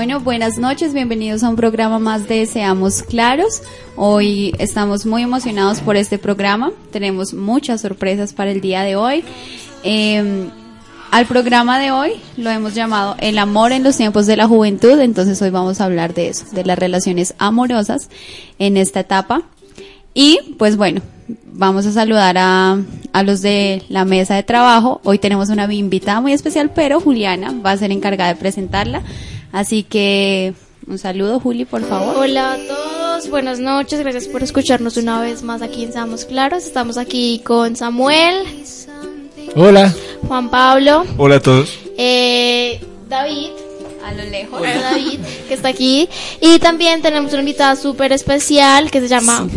Bueno, buenas noches, bienvenidos a un programa más de Seamos Claros. Hoy estamos muy emocionados por este programa, tenemos muchas sorpresas para el día de hoy. Eh, al programa de hoy lo hemos llamado El amor en los tiempos de la juventud, entonces hoy vamos a hablar de eso, de las relaciones amorosas en esta etapa. Y pues bueno, vamos a saludar a, a los de la mesa de trabajo. Hoy tenemos una invitada muy especial, pero Juliana va a ser encargada de presentarla. Así que un saludo, Juli, por favor. Hola a todos, buenas noches, gracias por escucharnos una vez más aquí en Seamos Claros. Estamos aquí con Samuel, Hola. Juan Pablo, Hola a todos. eh, David, A lo lejos. hola David, que está aquí. Y también tenemos una invitada súper especial que se llama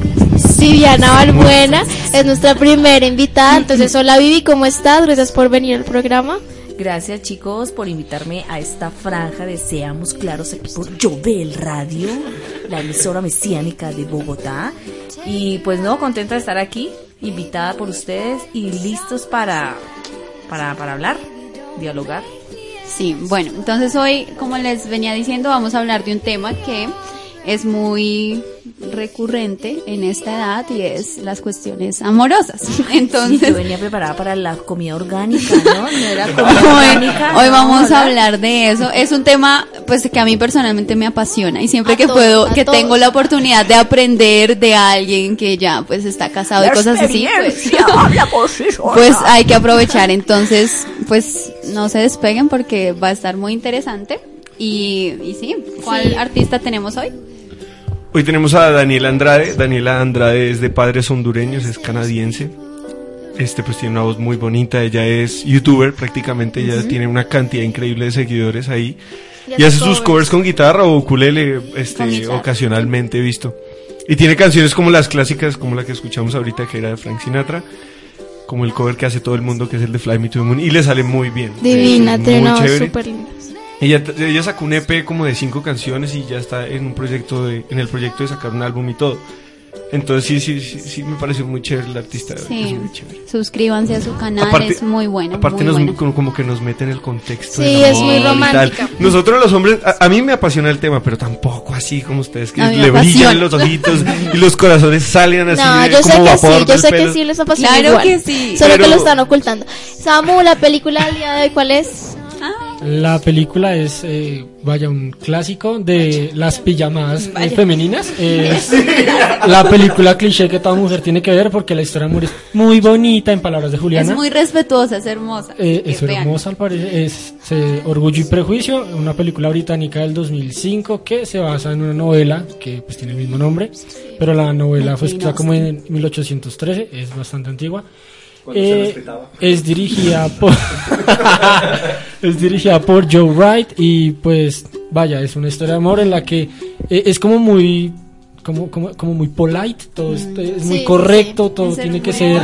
Viviana Balbuena, es nuestra primera invitada. Entonces, hola Vivi, ¿cómo estás? Gracias por venir al programa. Gracias chicos por invitarme a esta franja de Seamos Claros aquí por Jovel Radio, la emisora mesiánica de Bogotá. Y pues no, contenta de estar aquí, invitada por ustedes y listos para, para, para hablar, dialogar. Sí, bueno, entonces hoy, como les venía diciendo, vamos a hablar de un tema que es muy recurrente en esta edad y es las cuestiones amorosas. Sí, Entonces, yo venía preparada para la comida orgánica, ¿no? No era comida hoy, orgánica. hoy no, vamos a hablar de eso. Es un tema pues que a mí personalmente me apasiona y siempre A que todos, puedo, que todos. tengo la oportunidad de aprender de alguien que ya pues está casado y cosas así, pues, habla por sí sola. pues hay que aprovechar. Entonces, pues no se despeguen porque va a estar muy interesante. Y, y sí, ¿cuál Sí. artista tenemos hoy? Hoy tenemos a Daniela Andrade. Daniela Andrade es de padres hondureños, es canadiense. Este pues tiene una voz muy bonita, ella es youtuber prácticamente, ella tiene una cantidad increíble de seguidores ahí. Y Y hace sus covers. con guitarra o ukulele, este, ocasionalmente he visto. Y tiene canciones como las clásicas, como la que escuchamos ahorita, que era de Frank Sinatra, como el cover que hace todo el mundo, que es el de Fly Me to the Moon, y le sale muy bien. Divina, tiene muy una voz súper linda. Ella, ella sacó un EP como de cinco canciones y ya está en un proyecto de, en el proyecto de sacar un álbum y todo. Entonces sí, sí, sí, sí me pareció muy chévere el artista. Sí, es muy chévere. suscríbanse a su canal, Aparte- es muy bueno. Aparte muy nos, bueno. como, como que nos mete en el contexto. Sí, es muy romántica. Nosotros los hombres, a, a mí me apasiona el tema, pero tampoco así como ustedes, que le brillan apasiona. los ojitos y los corazones salen así No, yo sé como que vapor sí, yo sé que sí les apasiona Claro igual. que sí. Solo que lo están ocultando. Samu, la película del día de hoy, ¿cuál es? La película es, eh, vaya, un clásico de las pijamadas eh, femeninas. Es la película cliché que toda mujer tiene que ver porque la historia de es muy bonita, en palabras de Juliana. Es muy respetuosa, es hermosa. Eh, es vean. hermosa al parecer, es Orgullo y Prejuicio, una película británica del 2005 que se basa en una novela que pues tiene el mismo nombre, pero la novela fue escrita como en 1813, es bastante antigua. Eh, es dirigida por es dirigida por Joe Wright y pues vaya es una historia de amor en la que eh, es como muy como, como, como muy polite todo es, es muy Sí, correcto sí. todo tiene que ser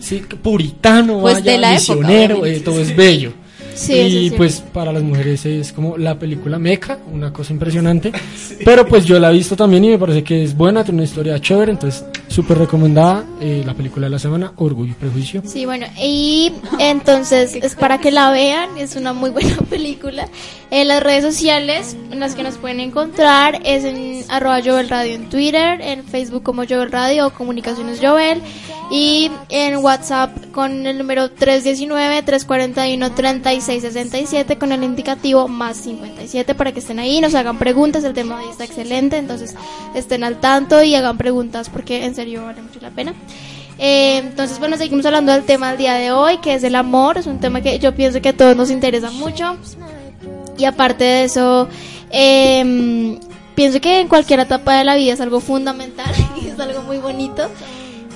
sí, puritano Pues vaya, de la época, misionero eh, todo es bello. Sí, y sí. pues para las mujeres es como la película meca, una cosa impresionante. Pero pues yo la he visto también y me parece que es buena, tiene una historia chévere, entonces súper recomendada eh, la película de la semana, Orgullo y Prejuicio. Sí, bueno, y entonces es para que la vean, es una muy buena película. En las redes sociales en las que nos pueden encontrar es en arroba Jovel Radio en Twitter, en Facebook como Jovel Radio o Comunicaciones Jovel y en WhatsApp con el número 319-341-3667 con el indicativo más 57 para que estén ahí, nos hagan preguntas, el tema está excelente, entonces estén al tanto y hagan preguntas porque en serio vale mucho la pena. Eh, entonces, bueno, seguimos hablando del tema del día de hoy, que es el amor. Es un tema que yo pienso que a todos nos interesa mucho. Y aparte de eso, eh, pienso que en cualquier etapa de la vida es algo fundamental y es algo muy bonito.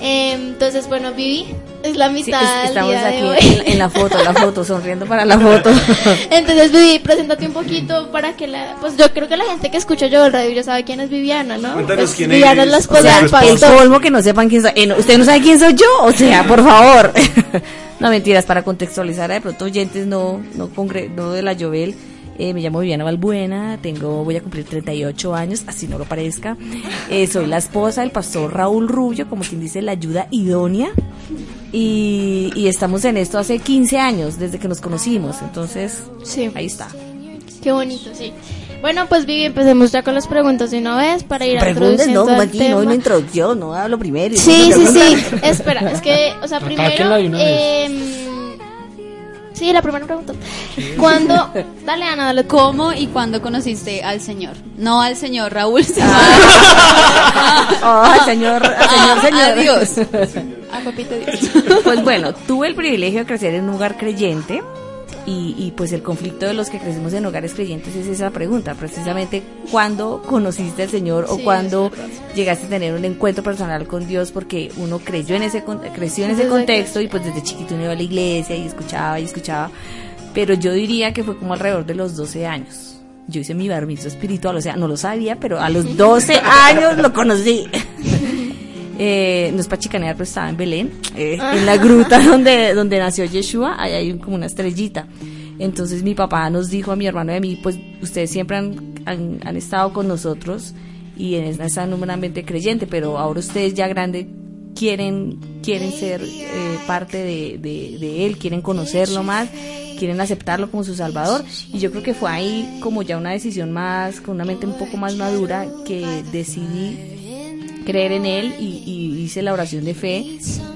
Eh, entonces, bueno, Vivi es la Sí, mitad es- estamos día de aquí hoy. en, en la foto, la foto, sonriendo para la foto. Entonces, Vivi, preséntate un poquito para que la... Pues yo creo que la gente que escucha yo el radio ya sabe quién es Viviana, ¿no? Cuéntanos Pues, quién Viviana es, es la o esposa sea, del el esposo. El pastor. colmo que no sepan quién soy. Eh, no, ¿Usted no sabe quién soy yo? O sea, por favor. no, mentiras, para contextualizar, de pronto oyentes no, no, congre- no de la Jovel. Eh, me llamo Viviana Balbuena, tengo, voy a cumplir 38 años, así no lo parezca. Eh, soy la esposa del pastor Raúl Rubio, como quien dice, la ayuda idónea. Y, y estamos en esto hace 15 años, desde que nos conocimos. Entonces, Sí. ahí está. Qué bonito, sí. Bueno, pues Vivi, empecemos ya con las preguntas de una vez para ir Preguntas, no, aquí, no, tema. una introducción, no hablo primero. Sí, sí, sí. Espera, es que, o sea, primero. Sí, la primera pregunta. ¿Cuándo? Dale, Ana, dale. ¿Cómo y cuándo conociste al señor? No al señor Raúl. sino Oh, señor, a- señor, señor. Adiós. A papito Dios. Pues bueno, tuve el privilegio de crecer en un hogar creyente y, y, pues el conflicto de los que crecemos en hogares creyentes es esa pregunta, precisamente cuándo conociste al Señor o Sí, cuándo llegaste a tener un encuentro personal con Dios porque uno creyó en ese creció en ese contexto y pues desde chiquito uno iba a la iglesia y escuchaba y escuchaba, pero yo diría que fue como alrededor de los 12 años. Yo hice mi bar mitzvah espiritual, o sea, no lo sabía, pero a los 12 años lo conocí. Eh, no es para chicanear, pero estaba en Belén, eh, en la gruta donde, donde nació Yeshua, ahí hay como una estrellita. Entonces mi papá nos dijo a mi hermano y a mí, pues ustedes siempre han, han, han estado con nosotros y en esa- ambiente creyente, pero ahora ustedes ya grandes quieren, quieren ser eh, parte de, de, de él, quieren conocerlo más, quieren aceptarlo como su salvador. Y yo creo que fue ahí como ya una decisión más, con una mente un poco más madura, que decidí creer en él y, y hice la oración de fe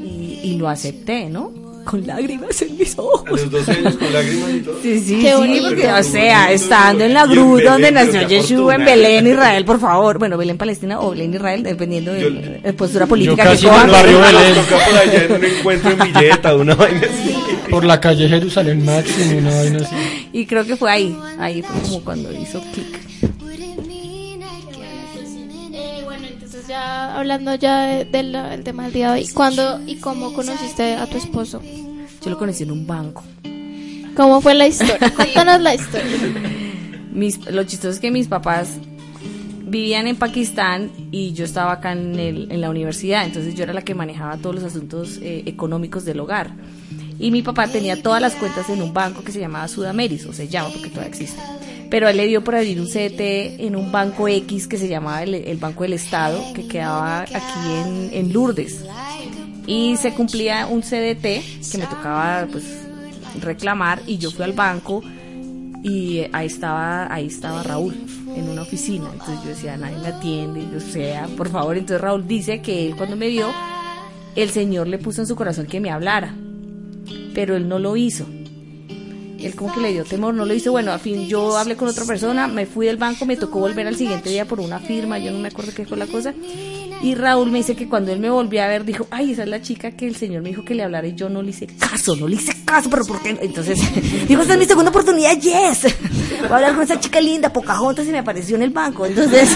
y, y lo acepté, ¿no? Con lágrimas en mis A ojos. los 12 años con lágrimas y todo. Sí, sí, Qué sí, bonito. porque, o sea, estando en la Belén, donde nació Yeshua, en. Belén, Israel, por favor. Bueno, Belén, Palestina o Belén, Israel, dependiendo de la postura política Yo que casi en cojan. el barrio Belén. por allá en un encuentro en Villeta, una vaina así. Por la calle Jerusalén Máximo, una vaina así. Y creo que fue ahí, ahí fue como cuando hizo clic. Ya hablando ya de- del del tema del día de hoy. ¿Cuándo y cómo conociste a tu esposo? Yo lo conocí en un banco. ¿Cómo fue la historia? Cuéntanos la historia. mis, lo chistoso es que mis papás vivían en Pakistán y yo estaba acá en, el- en la universidad, entonces yo era la que manejaba todos los asuntos eh, económicos del hogar. Y mi papá tenía todas las cuentas en un banco que se llamaba Sudameris, o se llama porque todavía existe. Pero él le dio por abrir un CDT en un banco X que se llamaba el, el Banco del Estado, que quedaba aquí en, en Lourdes. Y se cumplía un CDT que me tocaba pues reclamar y yo fui al banco y ahí estaba ahí estaba Raúl en una oficina. Entonces yo decía nadie me atiende yo sea por favor entonces Raúl dice que él cuando me vio el señor le puso en su corazón que me hablara pero él no lo hizo él como que le dio temor, no lo hizo. Bueno, a fin, yo hablé con otra persona, me fui del banco, me tocó volver al siguiente día por una firma, yo no me acuerdo qué fue la cosa. Y Raúl me dice que cuando él me volvió a ver, dijo, ay, esa es la chica que el señor me dijo que le hablara y yo no le hice caso, no le hice caso, pero ¿por qué? no? Entonces, dijo, esta es mi segunda oportunidad, yes. Voy a hablar con esa chica linda, Pocahontas, y me apareció en el banco. Entonces,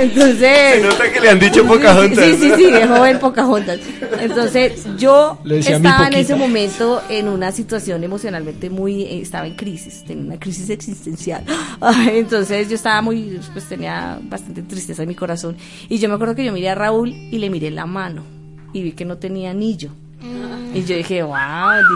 entonces... Se nota que le han dicho Pocahontas. Sí, sí, sí, de joven Pocahontas. Entonces, yo Le decía, "Mi estaba en Poquita". ese momento en una situación emocionalmente muy, eh, estaba en crisis, tenía una crisis existencial. Entonces yo estaba muy, pues tenía bastante tristeza mi corazón. Y yo me acuerdo que yo miré a Raúl y le miré la mano y vi que no tenía anillo. Y yo dije, wow,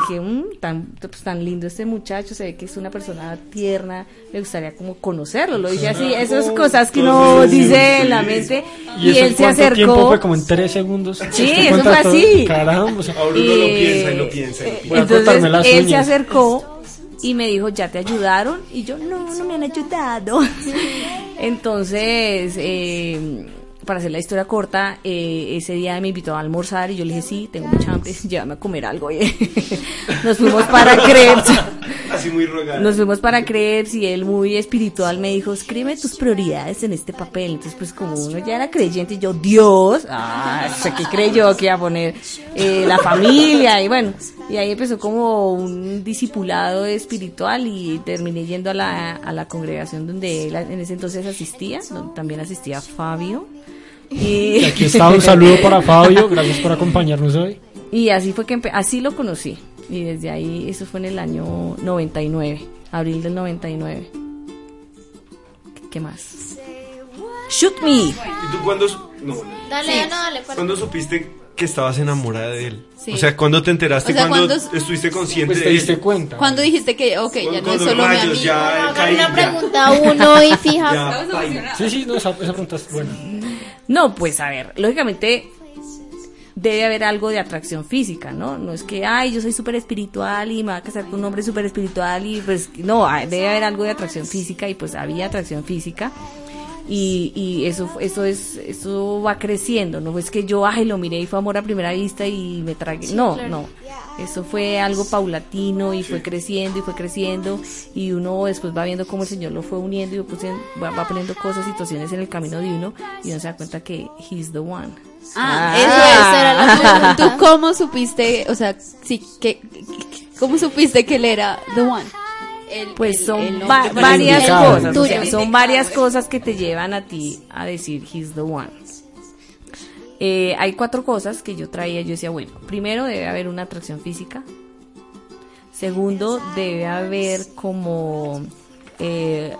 dije, "Mm, tan, pues, tan lindo este muchacho, se ve que es una persona tierna, me gustaría como conocerlo, lo dije así, esas cosas que uno dice en la mente, y, él se tiempo acercó, fue como en tres segundos. Sí, Usted eso fue todo. así. Caramba, o sea, Ahora uno lo piensa y lo piensa. y lo eh, piensa. Entonces él se acercó y me dijo, ¿ya te ayudaron? Y yo, no, no me han ayudado. Entonces, eh, para hacer la historia corta, eh, ese día me invitó a almorzar y yo le dije, sí, tengo mucha hambre, llévame a comer algo. Nos fuimos para Crepes. Así muy. Nos fuimos para Crepes y él muy espiritual me dijo, escribe tus prioridades en este papel. Entonces, pues como uno ya era creyente, yo, Dios, ah, sé que creyó que iba a poner eh, la familia y bueno, y ahí empezó como un discipulado espiritual y terminé yendo a la, a la congregación donde él en ese entonces asistía, donde también asistía Fabio. Y, aquí está un saludo para Fabio, gracias por acompañarnos hoy. y así fue que así lo conocí. Y desde ahí, eso fue en el año 99, abril del 99. ¿Qué, qué más? Shoot me. ¿Y tú cuándo, no, Dale, no, dale. ¿cuándo supiste que estabas enamorada de él? Sí. O sea, ¿cuándo te enteraste? O sea, ¿Cuándo ¿cuándo- estuviste consciente Pues te de diste él? cuenta. Cuando dijiste que, ok, ya no es solo mi rayos amigo. ya Hagan caí, una ya. pregunta uno y fija. Ya. Sí, sí, no, esa, esa pregunta es buena. No, pues a ver, lógicamente debe haber algo de atracción física, ¿no? No es que, ay, yo soy súper espiritual y me va a casar con un hombre súper espiritual y pues no, debe haber algo de atracción física y pues había atracción física y, y eso eso es eso va creciendo no es que yo ay lo miré y fue amor a primera vista y me tragué no no. Eso fue algo paulatino y fue creciendo y fue creciendo y uno después va viendo cómo el señor lo fue uniendo y va, va poniendo cosas situaciones en el camino de uno y uno se da cuenta que he's the one. Ah, eso, era la ¿Tú cómo supiste, o sea, sí, que, cómo supiste que él era the one? Pues son varias cosas, son varias cosas que te llevan a ti a decir he's the one. Eh, hay cuatro cosas que yo traía, yo decía, bueno, primero debe haber una atracción física, segundo debe haber como eh,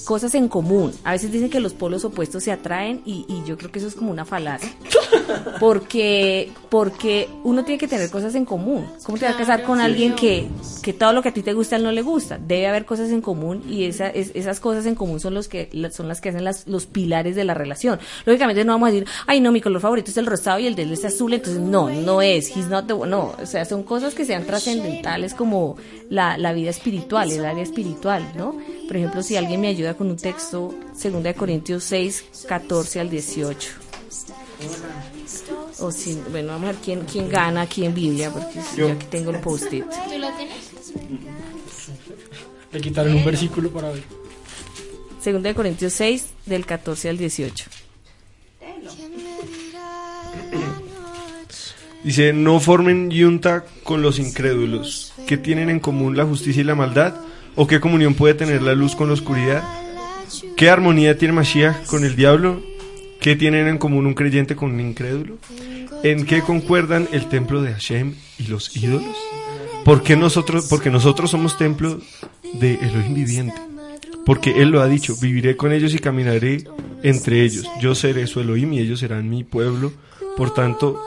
cosas en común. A veces dicen que los polos opuestos se atraen y, yo creo que eso es como una falacia. Porque, porque uno tiene que tener cosas en común. ¿Cómo te vas a casar con alguien que, que todo lo que a ti te gusta, a él no le gusta? Debe haber cosas en común y esa, esas cosas en común son, los que, son las que hacen las, los pilares de la relación. Lógicamente no vamos a decir, ay no, mi color favorito es el rosado y el de él es azul, entonces no, no es, he's not the No, o sea, son cosas que sean trascendentales como la, la vida espiritual, el área espiritual, ¿no? Por ejemplo, si alguien me ayuda con un texto, 2 Corintios 6, 14 al 18. O si, bueno, vamos a ver quién, quién gana aquí en Biblia, porque yo, aquí tengo el post-it. ¿Tú lo tienes? Le quitaron un versículo para ver. 2 Corintios 6, del 14 al 18. Dice, no formen yunta con los incrédulos, que tienen en común la justicia y la maldad, o qué comunión puede tener la luz con la oscuridad, qué armonía tiene Mashiach con el diablo, qué tienen en común un creyente con un incrédulo, en qué concuerdan el templo de Hashem y los ídolos, porque nosotros, porque nosotros somos templo de Elohim viviente, porque Él lo ha dicho, viviré con ellos y caminaré entre ellos, yo seré su Elohim y ellos serán mi pueblo, por tanto,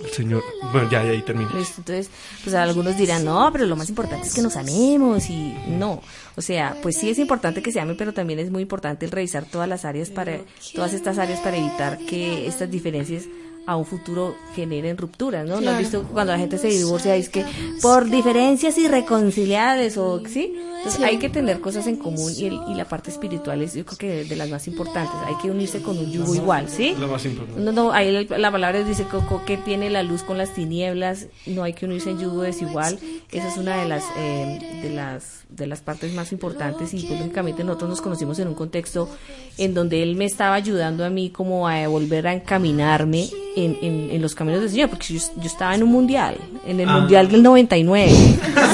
el Señor. Bueno, ya, ya ahí termina. Entonces, pues algunos dirán, no, pero lo más importante es que nos amemos y no. O sea, pues sí es importante que se amen, pero también es muy importante el revisar todas las áreas para, todas estas áreas para evitar que estas diferencias a un futuro generen rupturas, ¿no? ¿No has visto cuando la gente se divorcia es que por diferencias irreconciliables o sí? Entonces hay que tener cosas en común y, y, la parte espiritual es yo creo que de, las más importantes. Hay que unirse con un yugo igual, ¿sí? Lo más importante. No, no, ahí la, palabra dice que tiene la luz con las tinieblas, no hay que unirse en yugo desigual. Esa es una de las eh, de las de las partes más importantes y pues, lógicamente nosotros nos conocimos en un contexto en donde él me estaba ayudando a mí como a volver a encaminarme en, en, los caminos del Señor, porque yo, estaba en un mundial, en el ah. mundial del 99,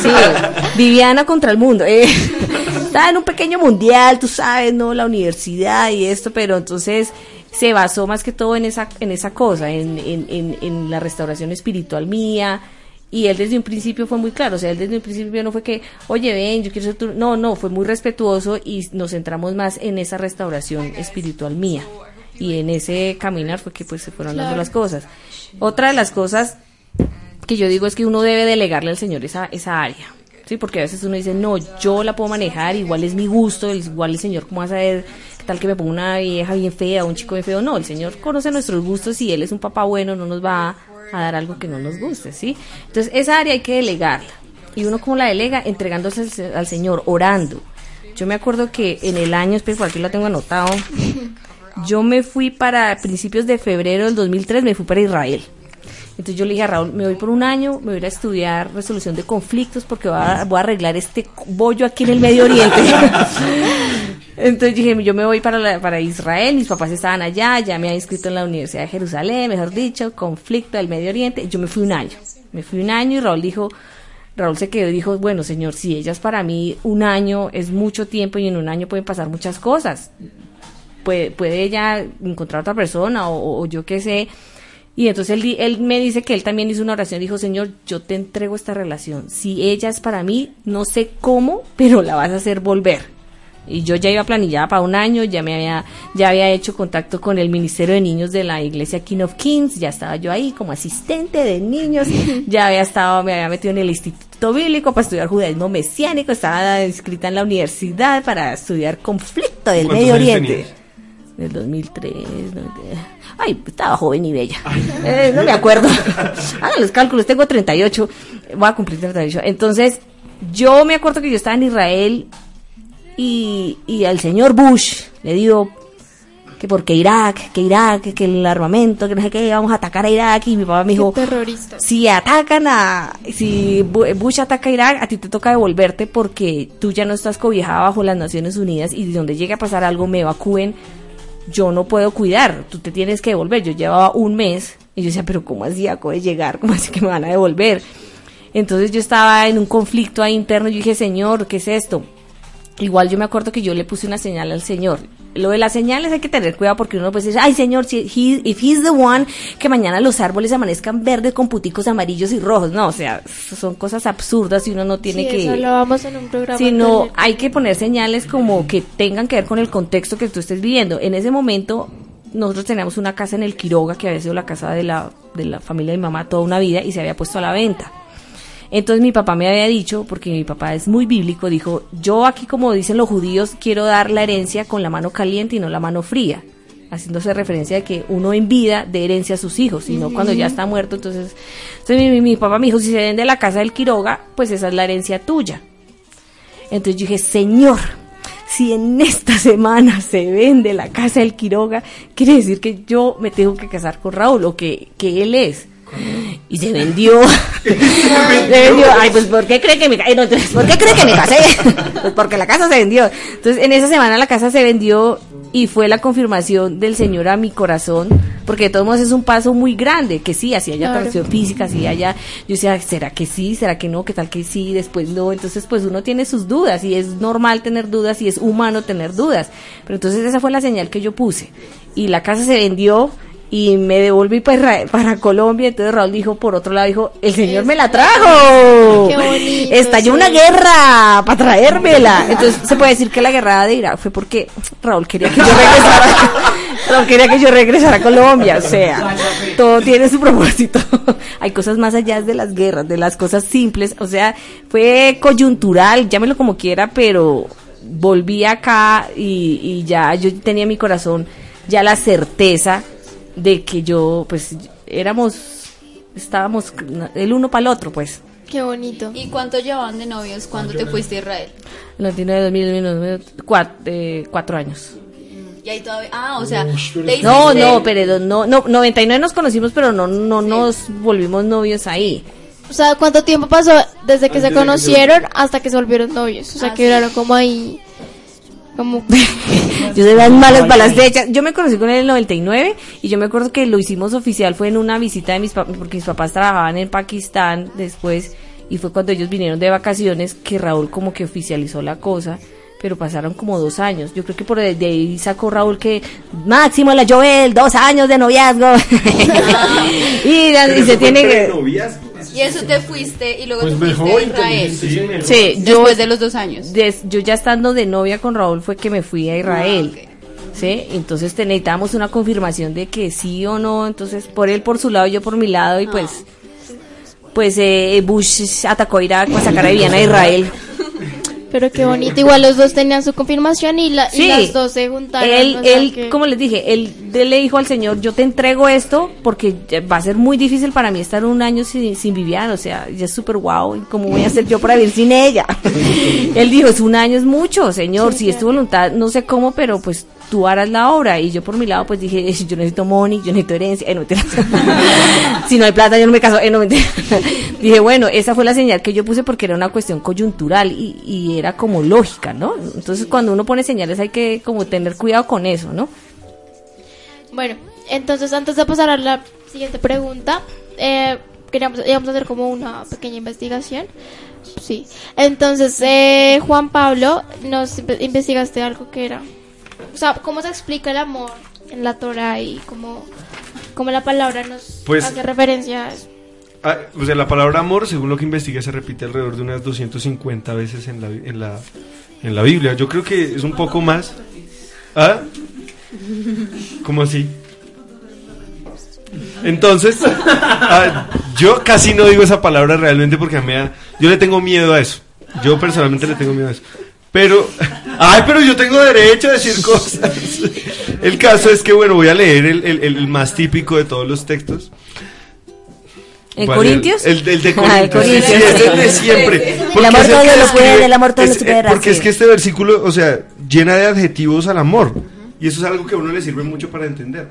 sí, Viviana contra el mundo, eh, estaba en un pequeño mundial, tú sabes, ¿no? La universidad y esto, pero entonces se basó más que todo en esa, en esa cosa, en, en, en la restauración espiritual mía, y él desde un principio fue muy claro, o sea, él desde un principio no fue que, oye, ven, yo quiero ser tu... No, no, fue muy respetuoso y nos centramos más en esa restauración espiritual mía. Y en ese caminar fue que pues se fueron dando las cosas. Otra de las cosas que yo digo es que uno debe delegarle al Señor esa, esa área. Sí, porque a veces uno dice, no, yo la puedo manejar, igual es mi gusto, igual el Señor, ¿cómo va a saber qué tal que me ponga una vieja bien fea, un chico bien feo? No, el Señor conoce nuestros gustos y Él es un papá bueno, no nos va a dar algo que no nos guste, ¿sí? Entonces, esa área hay que delegarla. Y uno como la delega, entregándose al, Señor, orando. Yo me acuerdo que en el año, espero, por aquí lo tengo anotado, yo me fui para principios de febrero del 2003, me fui para Israel. Entonces yo le dije a Raúl, me voy por un año, me voy a estudiar resolución de conflictos porque voy a, arreglar este bollo aquí en el Medio Oriente. Entonces dije, yo me voy para, para Israel, mis papás estaban allá, ya me había inscrito en la Universidad de Jerusalén, mejor dicho, conflicto del Medio Oriente. Yo me fui un año, me fui un año y Raúl dijo, Raúl se quedó y dijo, bueno, señor, si ellas para mí un año es mucho tiempo y en un año pueden pasar muchas cosas. Puede, puede ella encontrar otra persona o, yo qué sé. Y entonces él, él, me dice que él también hizo una oración, dijo, Señor, yo te entrego esta relación. Si ella es para mí, no sé cómo, pero la vas a hacer volver. Y yo ya iba planillada para un año, ya me había, ya había hecho contacto con el Ministerio de Niños de la Iglesia King of Kings, ya estaba yo ahí como asistente de niños, ya había estado, me había metido en el Instituto Bíblico para estudiar judaísmo mesiánico, estaba inscrita en la universidad para estudiar conflicto del Medio Oriente. Del 2003. no, de- Ay, estaba joven y bella. Eh, no me acuerdo. Hagan los cálculos, tengo 38. Voy a cumplir 38. Entonces, yo me acuerdo que yo estaba en Israel y, y al señor Bush le dio que porque Irak, que Irak, que el armamento, que no sé qué, vamos a atacar a Irak. Y mi papá me dijo, terrorista. si atacan a, si Bu- Bush ataca a Irak, a ti te toca devolverte porque tú ya no estás cobijada bajo las Naciones Unidas y donde llegue a pasar algo me evacúen, yo no puedo cuidar, tú te tienes que devolver. Yo llevaba un mes y yo decía, pero ¿cómo así acabo de llegar? ¿Cómo así que me van a devolver? Entonces yo estaba en un conflicto ahí interno y yo dije, Señor, ¿qué es esto? Igual yo me acuerdo que yo le puse una señal al Señor. Lo de las señales hay que tener cuidado porque uno puede decir, ay Señor, si he, if he's the one, que mañana los árboles amanezcan verdes con puticos amarillos y rojos. No, o sea, son cosas absurdas y uno no tiene Sí, que... eso hablábamos en un programa. sino hay que poner señales como que tengan que ver con el contexto que tú estés viviendo. En ese momento nosotros teníamos una casa en el Quiroga que había sido la casa de la, de la familia de mi mamá toda una vida y se había puesto a la venta. Entonces mi papá me había dicho, porque mi papá es muy bíblico, dijo, yo aquí como dicen los judíos quiero dar la herencia con la mano caliente y no la mano fría, haciéndose referencia de que uno en vida de herencia a sus hijos, y no cuando ya está muerto. Entonces, entonces mi papá me dijo, si se vende la casa del Quiroga, pues esa es la herencia tuya. Entonces yo dije, Señor, si en esta semana se vende la casa del Quiroga, quiere decir que yo me tengo que casar con Raúl o que, que él es. Y se vendió. se vendió. Ay, pues ¿por qué cree que me, ca- eh, no, entonces, ¿por qué cree que me casé? pues porque la casa se vendió. Entonces, en esa semana la casa se vendió y fue la confirmación del Señor a mi corazón, porque de todos modos es un paso muy grande, que sí, así haya Claro. atracción física, así haya, yo decía, ¿será que sí? ¿Será que no? ¿Qué tal que sí? Después no, entonces pues uno tiene sus dudas y es normal tener dudas y es humano tener dudas, pero entonces esa fue la señal que yo puse y la casa se vendió y me devolví para, para Colombia, entonces Raúl dijo, por otro lado dijo, el Señor me la trajo, Qué bonito, estalló sí. una guerra para traérmela, entonces se puede decir que la guerra de Irak fue porque Raúl quería que yo regresara, Raúl quería que yo regresara a Colombia, o sea, todo tiene su propósito, hay cosas más allá de las guerras, de las cosas simples, o sea, fue coyuntural, llámelo como quiera, pero volví acá y, y ya yo tenía en mi corazón ya la certeza de que yo, pues, éramos, estábamos el uno para el otro, pues. Qué bonito. ¿Y cuánto llevaban de novios cuando te fuiste a Israel? El 99, 2000, 2000, cuatro, eh, cuatro años. Y ahí todavía... Ah, o sea... No, no, pero no, no, 99 nos conocimos, pero no, no nos volvimos novios ahí. O sea, ¿cuánto tiempo pasó desde que se conocieron hasta que se volvieron novios? O sea, Ah, que sí. duraron como ahí. Como. Yo soy bien malas para las fechas. Yo me conocí con él en el 99 y yo me acuerdo que lo hicimos oficial fue en una visita de mis papás, porque mis papás trabajaban en Pakistán después y fue cuando ellos vinieron de vacaciones que Raúl como que oficializó la cosa. Pero pasaron como dos años. Yo creo que por de ahí sacó Raúl que máximo la Joel, dos años de noviazgo. y, y se tiene que... Y eso te fuiste y luego Pues te fuiste mejor, a Israel. Sí, yo, Después de los dos años. des- yo ya estando de novia con Raúl fue que me fui a Israel. Ah, ¿Sí? Entonces te- necesitábamos una confirmación de que sí o no. Entonces, por él por su lado, yo por mi lado. Y pues, pues eh, Bush atacó a Irak para sacar a Viviana a Israel. Pero qué bonito. Igual los dos tenían su confirmación y, la, y las dos se juntaron. Él, o sea él que- como les dije, él, le dijo al Señor, yo te entrego esto porque va a ser muy difícil para mí estar un año sin, sin Viviana, o sea, ya es súper guau, ¿y ¿cómo voy a hacer yo para vivir sin ella? él dijo, es un año es mucho, Señor, si es tu voluntad, no sé cómo, pero pues tú harás la obra. Y yo por mi lado pues dije, yo necesito money, yo necesito herencia, eh, no si no hay plata yo no me caso, eh, no dije, bueno, esa fue la señal que yo puse porque era una cuestión coyuntural y, y era como lógica, ¿no? Entonces cuando uno pone señales hay que como tener cuidado con eso, ¿no? Bueno, entonces antes de pasar a la siguiente pregunta, eh, queríamos íbamos a hacer como una pequeña investigación. Sí. Entonces, eh, Juan Pablo, nos inve- investigaste algo que era. O sea, ¿cómo se explica el amor en la Torah y cómo, cómo la palabra nos Pues- hace referencia a eso? Ah, o sea, la palabra amor, según lo que investigué, se repite alrededor de unas 250 veces en la, en la, en la Biblia. Yo creo que es un poco más. ¿Ah? ¿Cómo así? Entonces, ah, yo casi no digo esa palabra realmente porque a mí me da- yo le tengo miedo a eso. Yo personalmente le tengo miedo a eso. Pero, ay, pero yo tengo derecho a decir cosas. El caso es que, bueno, voy a leer el, el- el más típico de todos los textos. ¿En ¿Cuál? Corintios? El, el de Ah, el Corintios. sí, sí, Corintios. es el de siempre. Porque amor todo lo puede, el amor todo lo es- supera, eh, Porque sí. es que este versículo, o sea, llena de adjetivos al amor. Y eso es algo que a uno le sirve mucho para entender.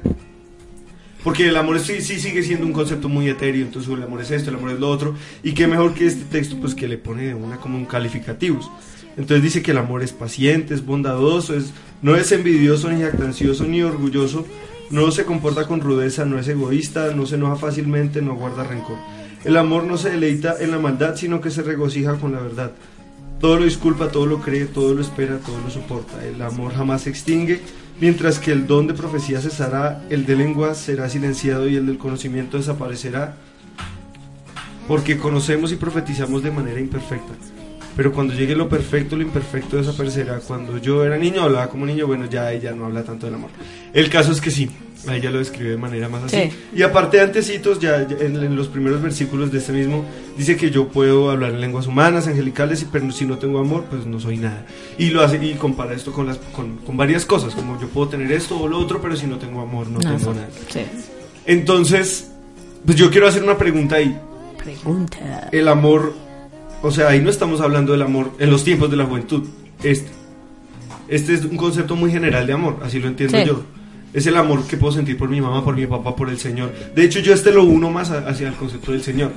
Porque el amor sí, sí sigue siendo un concepto muy etéreo, entonces el amor es esto, el amor es lo otro, y qué mejor que este texto pues que le pone de una como un calificativos. Entonces dice que el amor es paciente, es bondadoso, es, no es envidioso ni jactancioso ni orgulloso, no se comporta con rudeza, no es egoísta, no se enoja fácilmente, no guarda rencor. El amor no se deleita en la maldad, sino que se regocija con la verdad. Todo lo disculpa, todo lo cree, todo lo espera, todo lo soporta. El amor jamás se extingue, mientras que el don de profecía cesará, el de lengua será silenciado y el del conocimiento desaparecerá, porque conocemos y profetizamos de manera imperfecta. Pero cuando llegue lo perfecto, lo imperfecto desaparecerá. Cuando yo era niño, hablaba como niño, bueno, ya ella no habla tanto del amor. El caso es que sí, a ella lo describe de manera más así. Sí. Y aparte, antecitos, ya, ya en, en los primeros versículos de este mismo, dice que yo puedo hablar en lenguas humanas, angelicales, y- pero si no tengo amor, pues no soy nada. Y lo hace y compara esto con, las, con, con varias cosas, como yo puedo tener esto o lo otro, pero si no tengo amor, no, No, tengo nada. Sí. Entonces, pues yo quiero hacer una pregunta ahí. Pregunta. El amor, o sea, ahí no estamos hablando del amor en los tiempos de la juventud. Este, este es un concepto muy general de amor, así lo entiendo Sí. yo. Es el amor que puedo sentir por mi mamá, por mi papá, por el Señor. De hecho, yo este lo uno más hacia el concepto del Señor,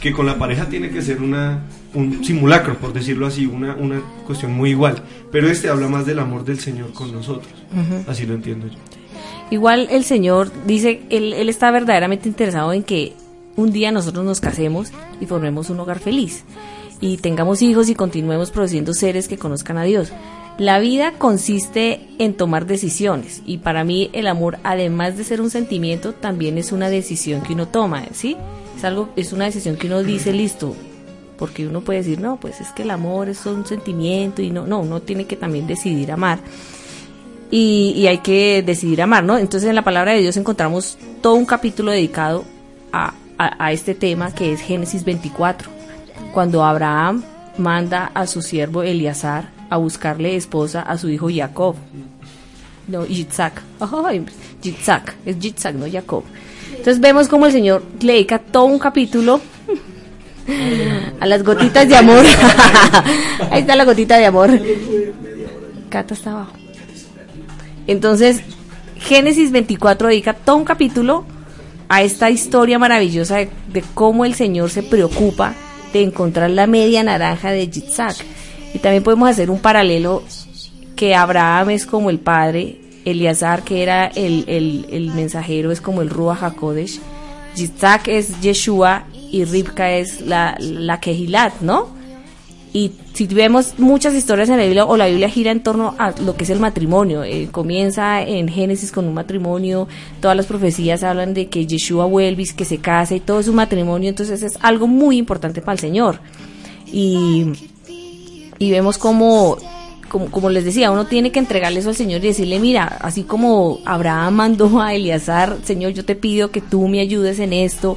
que con la pareja tiene que ser una, un simulacro, por decirlo así, una, una cuestión muy igual. Pero este habla más del amor del Señor con nosotros. Así lo entiendo yo. Igual el Señor dice, él, él está verdaderamente interesado en que un día nosotros nos casemos y formemos un hogar feliz y tengamos hijos y continuemos produciendo seres que conozcan a Dios. La vida consiste en tomar decisiones y para mí el amor, además de ser un sentimiento, también es una decisión que uno toma, ¿sí? Es algo, es una decisión que uno dice, listo, porque uno puede decir, no, pues es que el amor es un sentimiento y no, no, uno tiene que también decidir amar y, y hay que decidir amar, ¿no? Entonces en la palabra de Dios encontramos todo un capítulo dedicado a, a- a este tema que es Génesis 24, cuando Abraham manda a su siervo Eleazar a buscarle esposa a su hijo Jacob. No, Yitzhak. Yitzhak, es Yitzhak, no Jacob. Entonces vemos como el Señor le dedica todo un capítulo a las gotitas de amor. Ahí está la gotita de amor. Cata está abajo. Entonces, Génesis 24 dedica todo un capítulo a esta historia maravillosa de cómo el Señor se preocupa de encontrar la media naranja de Yitzhak. Y también podemos hacer un paralelo que Abraham es como el padre, Eleazar, que era el, el- el mensajero, es como el Ruach HaKodesh, Yitzhak es Yeshua y Ribka es la, la Kehilat, ¿no? Y si vemos muchas historias en la Biblia, o la Biblia gira en torno a lo que es el matrimonio, eh, comienza en Génesis con un matrimonio, todas las profecías hablan de que Yeshua vuelve que se casa y todo es un matrimonio, entonces es algo muy importante para el Señor. Y, y vemos como, como, como les decía, uno tiene que entregarle eso al Señor y decirle, mira, así como Abraham mandó a Eleazar, Señor, yo te pido que tú me ayudes en esto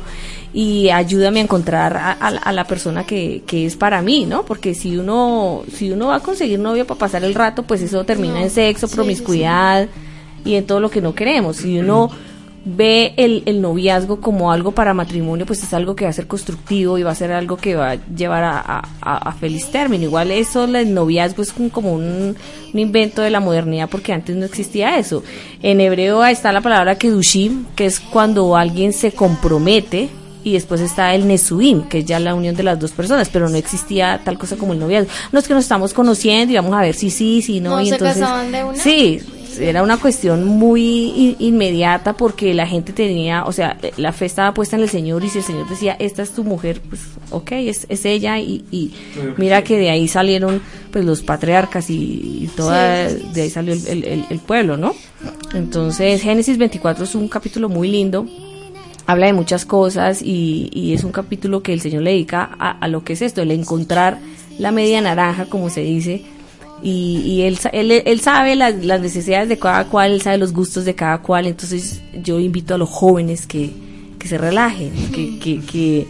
y ayúdame a encontrar a, a la- a la persona que, que es para mí, ¿no? Porque si uno, si uno va a conseguir novio para pasar el rato, pues eso termina en sexo, promiscuidad y en todo lo que no queremos. Si uno ve el, el noviazgo como algo para matrimonio, pues es algo que va a ser constructivo y va a ser algo que va a llevar a, a- a- feliz término. Igual eso, el noviazgo es como un, un invento de la modernidad porque antes no existía eso. En hebreo está la palabra kedushim, que es cuando alguien se compromete y después está el Nesuim, que es ya la unión de las dos personas, pero no existía tal cosa como el noviazgo. No es que nos estamos conociendo y vamos a ver si sí, si no. ¿No y se entonces, casaban de una? Sí, era una cuestión muy in- inmediata porque la gente tenía, o sea, la fe estaba puesta en el Señor y si el Señor decía, esta es tu mujer, pues ok, es, es ella y, y mira que de ahí salieron pues los patriarcas y, y toda, sí. de ahí salió el, el- el- el pueblo, ¿no? Entonces Génesis 24 es un capítulo muy lindo habla de muchas cosas y, y es un capítulo que el Señor le dedica a, lo que es esto, el encontrar la media naranja, como se dice, y, y él, él, él sabe las, las necesidades de cada cual, él sabe los gustos de cada cual, entonces yo invito a los jóvenes que, que se relajen, que, que, que,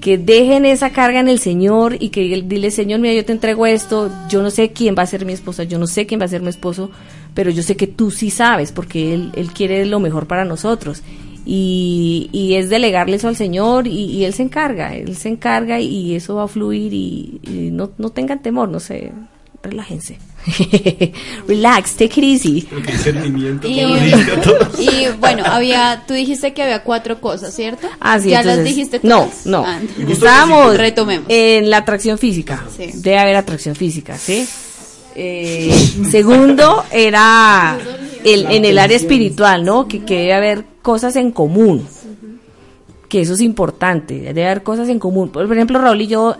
que dejen esa carga en el Señor y que dile, Señor, mira, yo te entrego esto, yo no sé quién va a ser mi esposa, yo no sé quién va a ser mi esposo, pero yo sé que tú sí sabes, porque Él, él quiere lo mejor para nosotros. Y, y es delegarle eso al Señor y, y Él se encarga, Él se encarga y eso va a fluir y, y no, no tengan temor, no sé, relájense. Relax, take it easy. Y, y, bueno, había, tú dijiste que había cuatro cosas, ¿cierto? Ah, sí, ya las dijiste No, todas? no. Ah, Estábamos Retomemos. en la atracción física. Sí. Debe haber atracción física, ¿sí? Eh, segundo era el, en el área espiritual, ¿no? Que, que debe haber cosas en común. Que eso es importante. Debe haber cosas en común. Por ejemplo, Raúl y yo,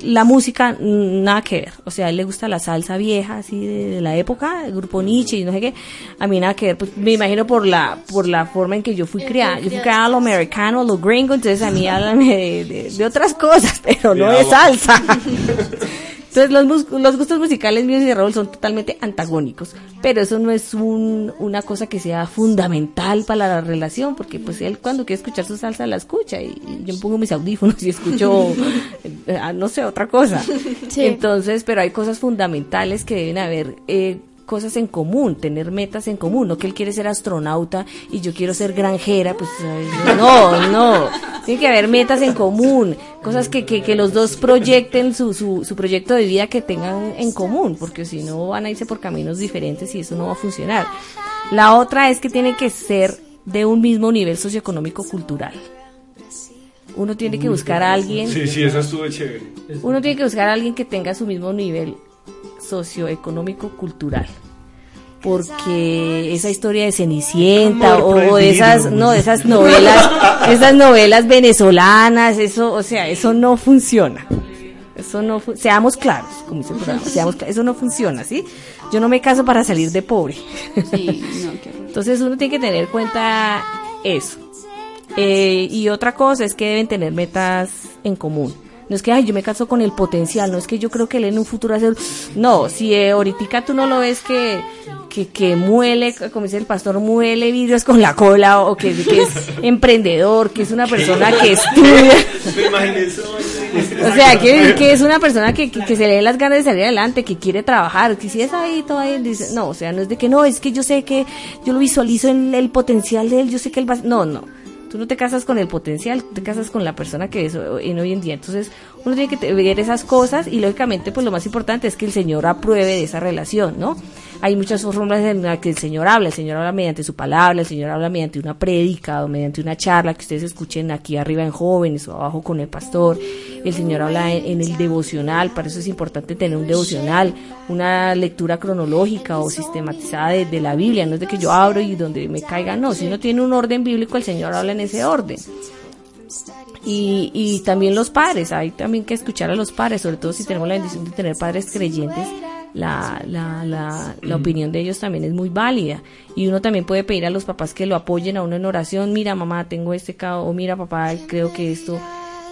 la música, mm, nada que ver. O sea, a él le gusta la salsa vieja, así de, de la época, el grupo Nietzsche y no sé qué. A mí nada que ver. Pues, me imagino por la, por la forma en que yo fui criada. Yo fui criada a lo americano, a lo gringo, entonces a mí háblame de, de- de otras cosas, pero no de salsa. Entonces los, los gustos musicales míos y de Raúl son totalmente antagónicos, pero eso no es un- una cosa que sea fundamental para la relación, porque pues él cuando quiere escuchar su salsa la escucha y, y yo pongo mis audífonos y escucho, eh, ah, no sé, otra cosa. Sí. Entonces, pero hay cosas fundamentales que deben haber. eh, cosas en común, tener metas en común, no que él quiere ser astronauta y yo quiero ser granjera, pues no, no, tiene que haber metas en común, cosas que, que, que los dos proyecten su, su, su proyecto de vida que tengan en común, porque si no van a irse por caminos diferentes y eso no va a funcionar. La otra es que tiene que ser de un mismo nivel socioeconómico cultural. Uno tiene que buscar a alguien Sí, sí, esa estuvo chévere. uno tiene que buscar a alguien que tenga su mismo nivel socioeconómico cultural. Porque esa historia de Cenicienta Amor o, de esas no de esas novelas esas novelas venezolanas eso o sea eso no funciona. Eso no fu- seamos claros como dice el programa seamos eso no funciona sí yo no me caso para salir de pobre. Sí, no, qué horror. entonces uno tiene que tener en cuenta eso. Eh, y otra cosa es que deben tener metas en común. No es que, ay, yo me caso con el potencial, no es que yo creo que él en un futuro ser... No, si eh, ahorita tú no lo ves que, que, que muele, como dice el pastor, muele vidrios con la cola, o que, es emprendedor, que es una persona que estudia... O sea, que, que es una persona que, que, que se le den las ganas de salir adelante, que quiere trabajar, que si es ahí, todo ahí, dice, no, o sea, no es de que no, es que yo sé que yo lo visualizo en el potencial de él, yo sé que él va, no, no, tú no te casas con el potencial, te casas con la persona que es en hoy en día, entonces uno tiene que ver esas cosas y lógicamente pues lo más importante es que el Señor apruebe de esa relación, ¿no? Hay muchas formas en las que el Señor habla, el Señor habla mediante su palabra, el Señor habla mediante una prédica o mediante una charla que ustedes escuchen aquí arriba en jóvenes o abajo con el pastor, el Señor habla en, el devocional, para eso es importante tener un devocional, una lectura cronológica o sistematizada de la Biblia, no es de que yo abro y donde me caiga, no, si uno tiene un orden bíblico, el Señor habla en ese orden. Y, y también los padres, hay también que escuchar a los padres, sobre todo si tenemos la bendición de tener padres creyentes, la, la, la, la opinión de ellos también es muy válida. Y uno también puede pedir a los papás que lo apoyen a uno en oración, mira mamá, tengo este caso, o mira papá, creo que esto,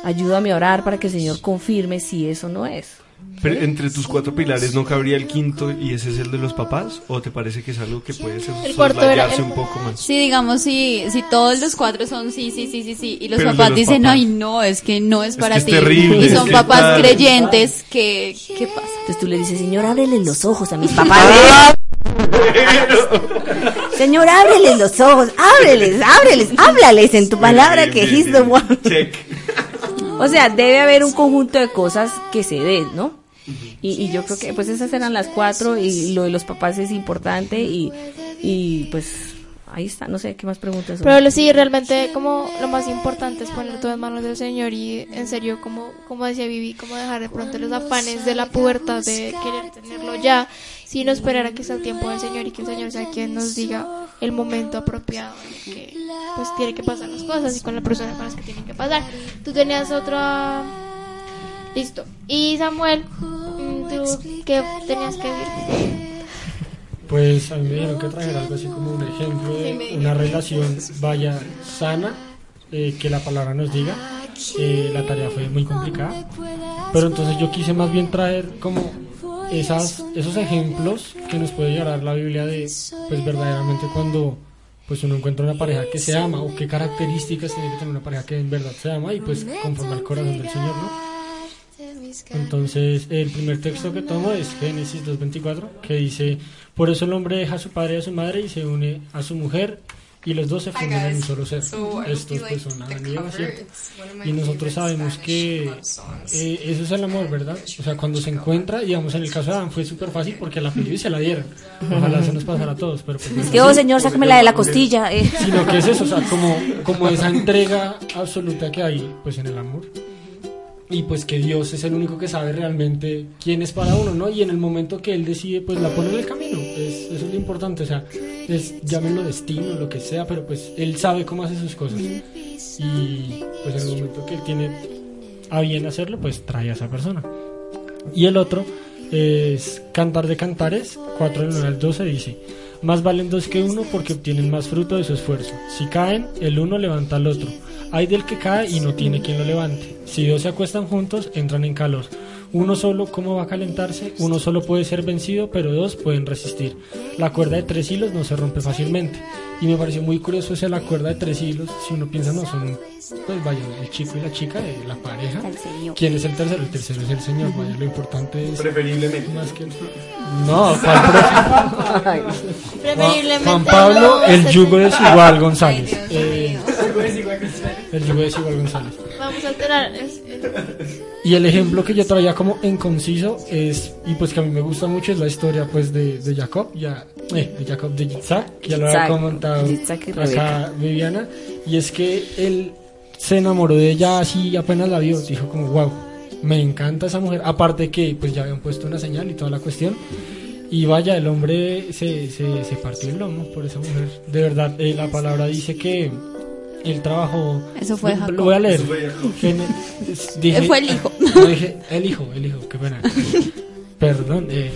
ayúdame a orar para que el Señor confirme si eso no es. Pero entre tus cuatro pilares no cabría el quinto y ese es el de los papás o te parece que es algo que puede ser El cuarto era- soslayarse el- un poco más. Sí, digamos, si, si todos los cuatro son sí, sí, sí, sí, sí, y los Pero papás los dicen, papás. ay, no, es que no es para que es ti. terrible, y son que papás tal. creyentes, ¿qué, ¿qué pasa? Entonces tú le dices, Señor, ábrele los ojos a mis papás. Señor, ábreles los ojos, ábreles, ábreles, háblales en tu palabra que he's the one. Check. O sea, debe haber un conjunto de cosas que se den, ¿no? Y, y yo creo que pues esas eran las cuatro y lo de los papás es importante y, y pues ahí está, no sé qué más preguntas. son? Pero sí, realmente como lo más importante es poner todo en manos del Señor y en serio, como, como decía Vivi, como dejar de pronto los afanes de la pubertad de querer tenerlo ya, sino esperar a que sea el tiempo del Señor y que el Señor sea quien nos diga el momento apropiado en el que pues tiene que pasar las cosas y con la persona con las que tienen que pasar. Tú tenías otra... Listo. Y Samuel, mm, ¿tú qué tenías que decir? Pues a mí me dijeron que trajera algo así como un ejemplo de una relación vaya sana, eh, que la palabra nos diga. Eh, la tarea fue muy complicada, pero entonces yo quise más bien traer como esas, esos ejemplos que nos puede llevar la Biblia de, pues verdaderamente cuando pues uno encuentra una pareja que se ama o qué características tiene que tener una pareja que en verdad se ama y pues conforme al corazón del Señor, ¿no? Entonces, el primer texto que tomo es Génesis 2.24, que dice, por eso el hombre deja a su padre y a su madre y se une a su mujer y los dos se fundan en un solo ser. Estos pues son Adán y Eva, ¿cierto? Y nosotros sabemos que eh, eso es el amor, ¿verdad? O sea, cuando se encuentra, digamos, en el caso de Adán fue súper fácil porque la pidió y se la dieron. Ojalá se nos pasara a todos, pero pues, oh, señor, sácame la de la costilla. eh. Sino que es eso, o sea, como, como esa entrega absoluta que hay pues en el amor. Y pues que Dios es el único que sabe realmente quién es para uno, ¿no? Y en el momento que Él decide, pues la pone en el camino. Es, eso es lo importante, o sea, es, llámenlo destino, lo que sea, pero pues Él sabe cómo hace sus cosas. Y pues en el momento que Él tiene a bien hacerlo, pues trae a esa persona. Y el otro es Cantar de Cantares, 4 del 9 al 12 dice, más valen dos que uno porque obtienen más fruto de su esfuerzo. Si caen, el uno levanta al otro. Hay del que cae y no tiene quien lo levante. Si dos se acuestan juntos, entran en calor. Uno solo, ¿cómo va a calentarse? Uno solo puede ser vencido, pero dos pueden resistir. La cuerda de tres hilos no se rompe fácilmente. Y me pareció muy curioso esa la cuerda de tres hilos. Si uno piensa, no, son, pues vaya, el chico y la chica de la pareja. El Señor. ¿Quién es el tercero? El tercero es el Señor. Vaya, lo importante es Preferiblemente. más que el... No, ¿cuál? Preferiblemente Juan Pablo, el yugo desigual González. Ay, Dios Eh, el yugo desigual González. Vamos a alterar. es- es- Y el ejemplo que yo traía como en conciso es, y pues que a mí me gusta mucho, es la historia pues de, de Jacob, ya, eh, de Jacob de Yitzhak, que ya lo había comentado acá. Viviana, y es que él se enamoró de ella así apenas la vio, dijo como wow, me encanta esa mujer, aparte que pues ya habían puesto una señal y toda la cuestión, y vaya, el hombre se, se, se partió el lomo por esa mujer, de verdad, eh, la palabra dice que él trabajó, Eso fue lo, Jacob. lo voy a leer, Gene- dije- Fue el hijo. No, dije, el hijo, el hijo, qué pena. Perdón. eh,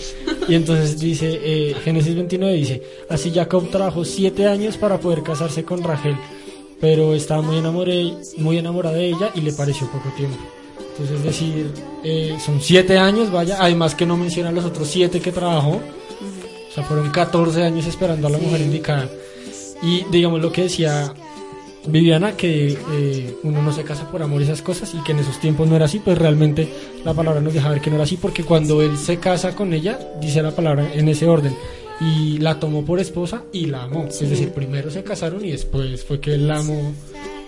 y entonces dice, eh, Génesis 29 dice, así Jacob trabajó siete años para poder casarse con Rachel, pero estaba muy, enamoré, muy enamorado de ella y le pareció poco tiempo. Entonces es decir, eh, son siete años, vaya, además que no menciona los otros siete que trabajó. O sea, fueron 14 años esperando a la mujer indicada. Y digamos lo que decía Viviana, que eh, uno no se casa por amor y esas cosas y que en esos tiempos no era así, pues realmente la palabra nos deja ver que no era así porque cuando él se casa con ella, dice la palabra en ese orden, y la tomó por esposa y la amó. Es decir, primero se casaron y después fue que él la amó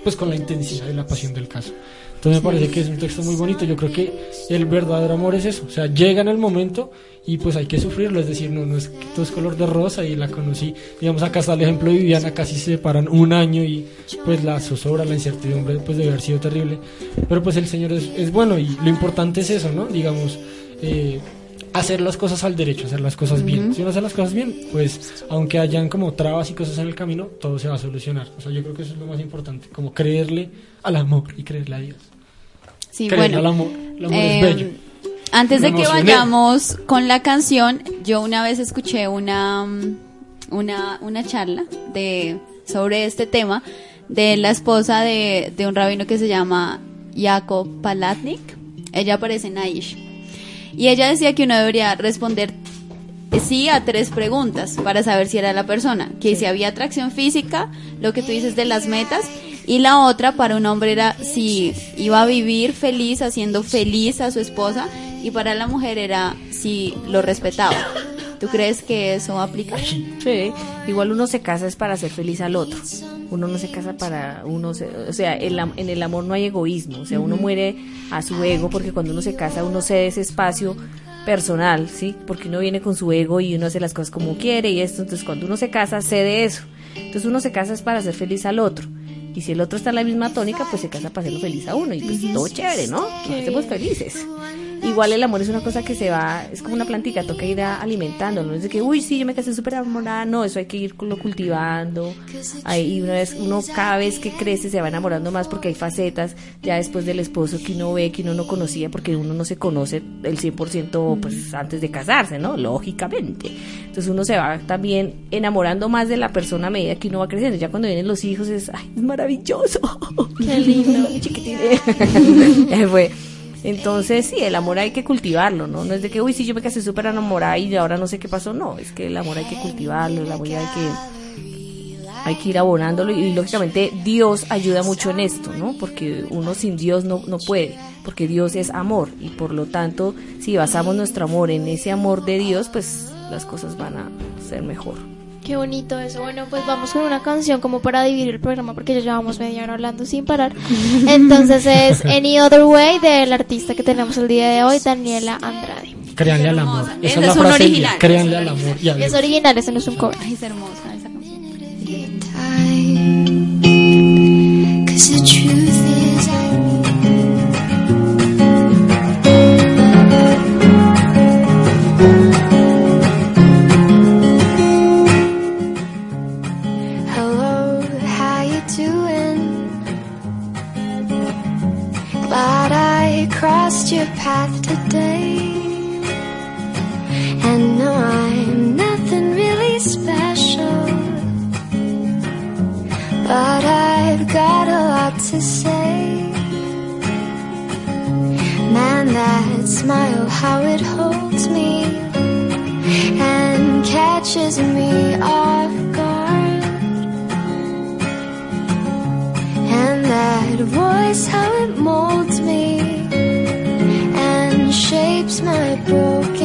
pues con la intensidad y la pasión del caso. Entonces me parece que es un texto muy bonito. Yo creo que el verdadero amor es eso. O sea, llega en el momento y pues hay que sufrirlo. Es decir, no, no es que todo es color de rosa y la conocí. Digamos, acá está el ejemplo de Viviana, casi se separan un año y pues la zozobra, la incertidumbre pues debe haber sido terrible. Pero pues el Señor es, es bueno y lo importante es eso, ¿no? Digamos, eh, hacer las cosas al derecho, hacer las cosas bien. Si uno hace las cosas bien, pues aunque hayan como trabas y cosas en el camino, todo se va a solucionar. O sea, yo creo que eso es lo más importante, como creerle al amor y creerle a Dios. Sí, bueno. al amor. El amor Eh, es bello. Antes de que vayamos con la canción, yo una vez escuché una, una, una charla de, sobre este tema de la esposa de, de un rabino que se llama Jacob Palatnik. Ella aparece en Aish. Y ella decía que uno debería responder sí a tres preguntas para saber si era la persona. Que si había atracción física, lo que tú dices de las metas. Y la otra para un hombre era si iba a vivir feliz, haciendo feliz a su esposa. Y para la mujer era si lo respetaba. ¿Tú crees que eso aplica? Sí, igual uno se casa es para hacer feliz al otro. Uno no se casa para uno, se- o sea, el am- en el amor no hay egoísmo, o sea, uno muere a su ego porque cuando uno se casa uno cede ese espacio personal, ¿sí? Porque uno viene con su ego y uno hace las cosas como quiere y esto, entonces cuando uno se casa cede eso. Entonces uno se casa es para hacer feliz al otro. Y si el otro está en la misma tónica, pues se casa para hacerlo feliz a uno. Y pues todo chévere, ¿no? Nos hacemos felices. Igual el amor es una cosa que se va, es como una plantica, toca ir alimentando, no es de que, uy, sí, yo me casé súper enamorada, no, eso hay que irlo cultivando, ahí y una vez, uno cada vez que crece se va enamorando más porque hay facetas, ya después del esposo que uno ve, que uno no conocía, porque uno no se conoce el 100% pues antes de casarse, ¿no? Lógicamente. Entonces uno se va también enamorando más de la persona a medida que uno va creciendo, ya cuando vienen los hijos es, ay, es maravilloso. Qué lindo. Eh, fue. Entonces, sí, el amor hay que cultivarlo, ¿no? No es de que, uy, sí, yo me casé súper enamorada y ahora no sé qué pasó. No, es que el amor hay que cultivarlo, el amor hay que, hay que ir abonándolo y, lógicamente Dios ayuda mucho en esto, ¿no? Porque uno sin Dios no, no puede, porque Dios es amor y por lo tanto si basamos nuestro amor en ese amor de Dios, pues las cosas van a ser mejor. Qué bonito eso. Bueno, pues vamos con una canción como para dividir el programa porque ya llevamos media hora hablando sin parar. Entonces es Any Other Way del artista que tenemos el día de hoy, Daniela Andrade. Créanle al amor. Esa es es la frase. original. Créanle al amor. y. Es original, ese no es un cover. Es hermosa esa canción. Crossed your path today. And no, I'm nothing really special. But I've got a lot to say. Man, that smile, how it holds me and catches me off guard. And that voice, how it molds broken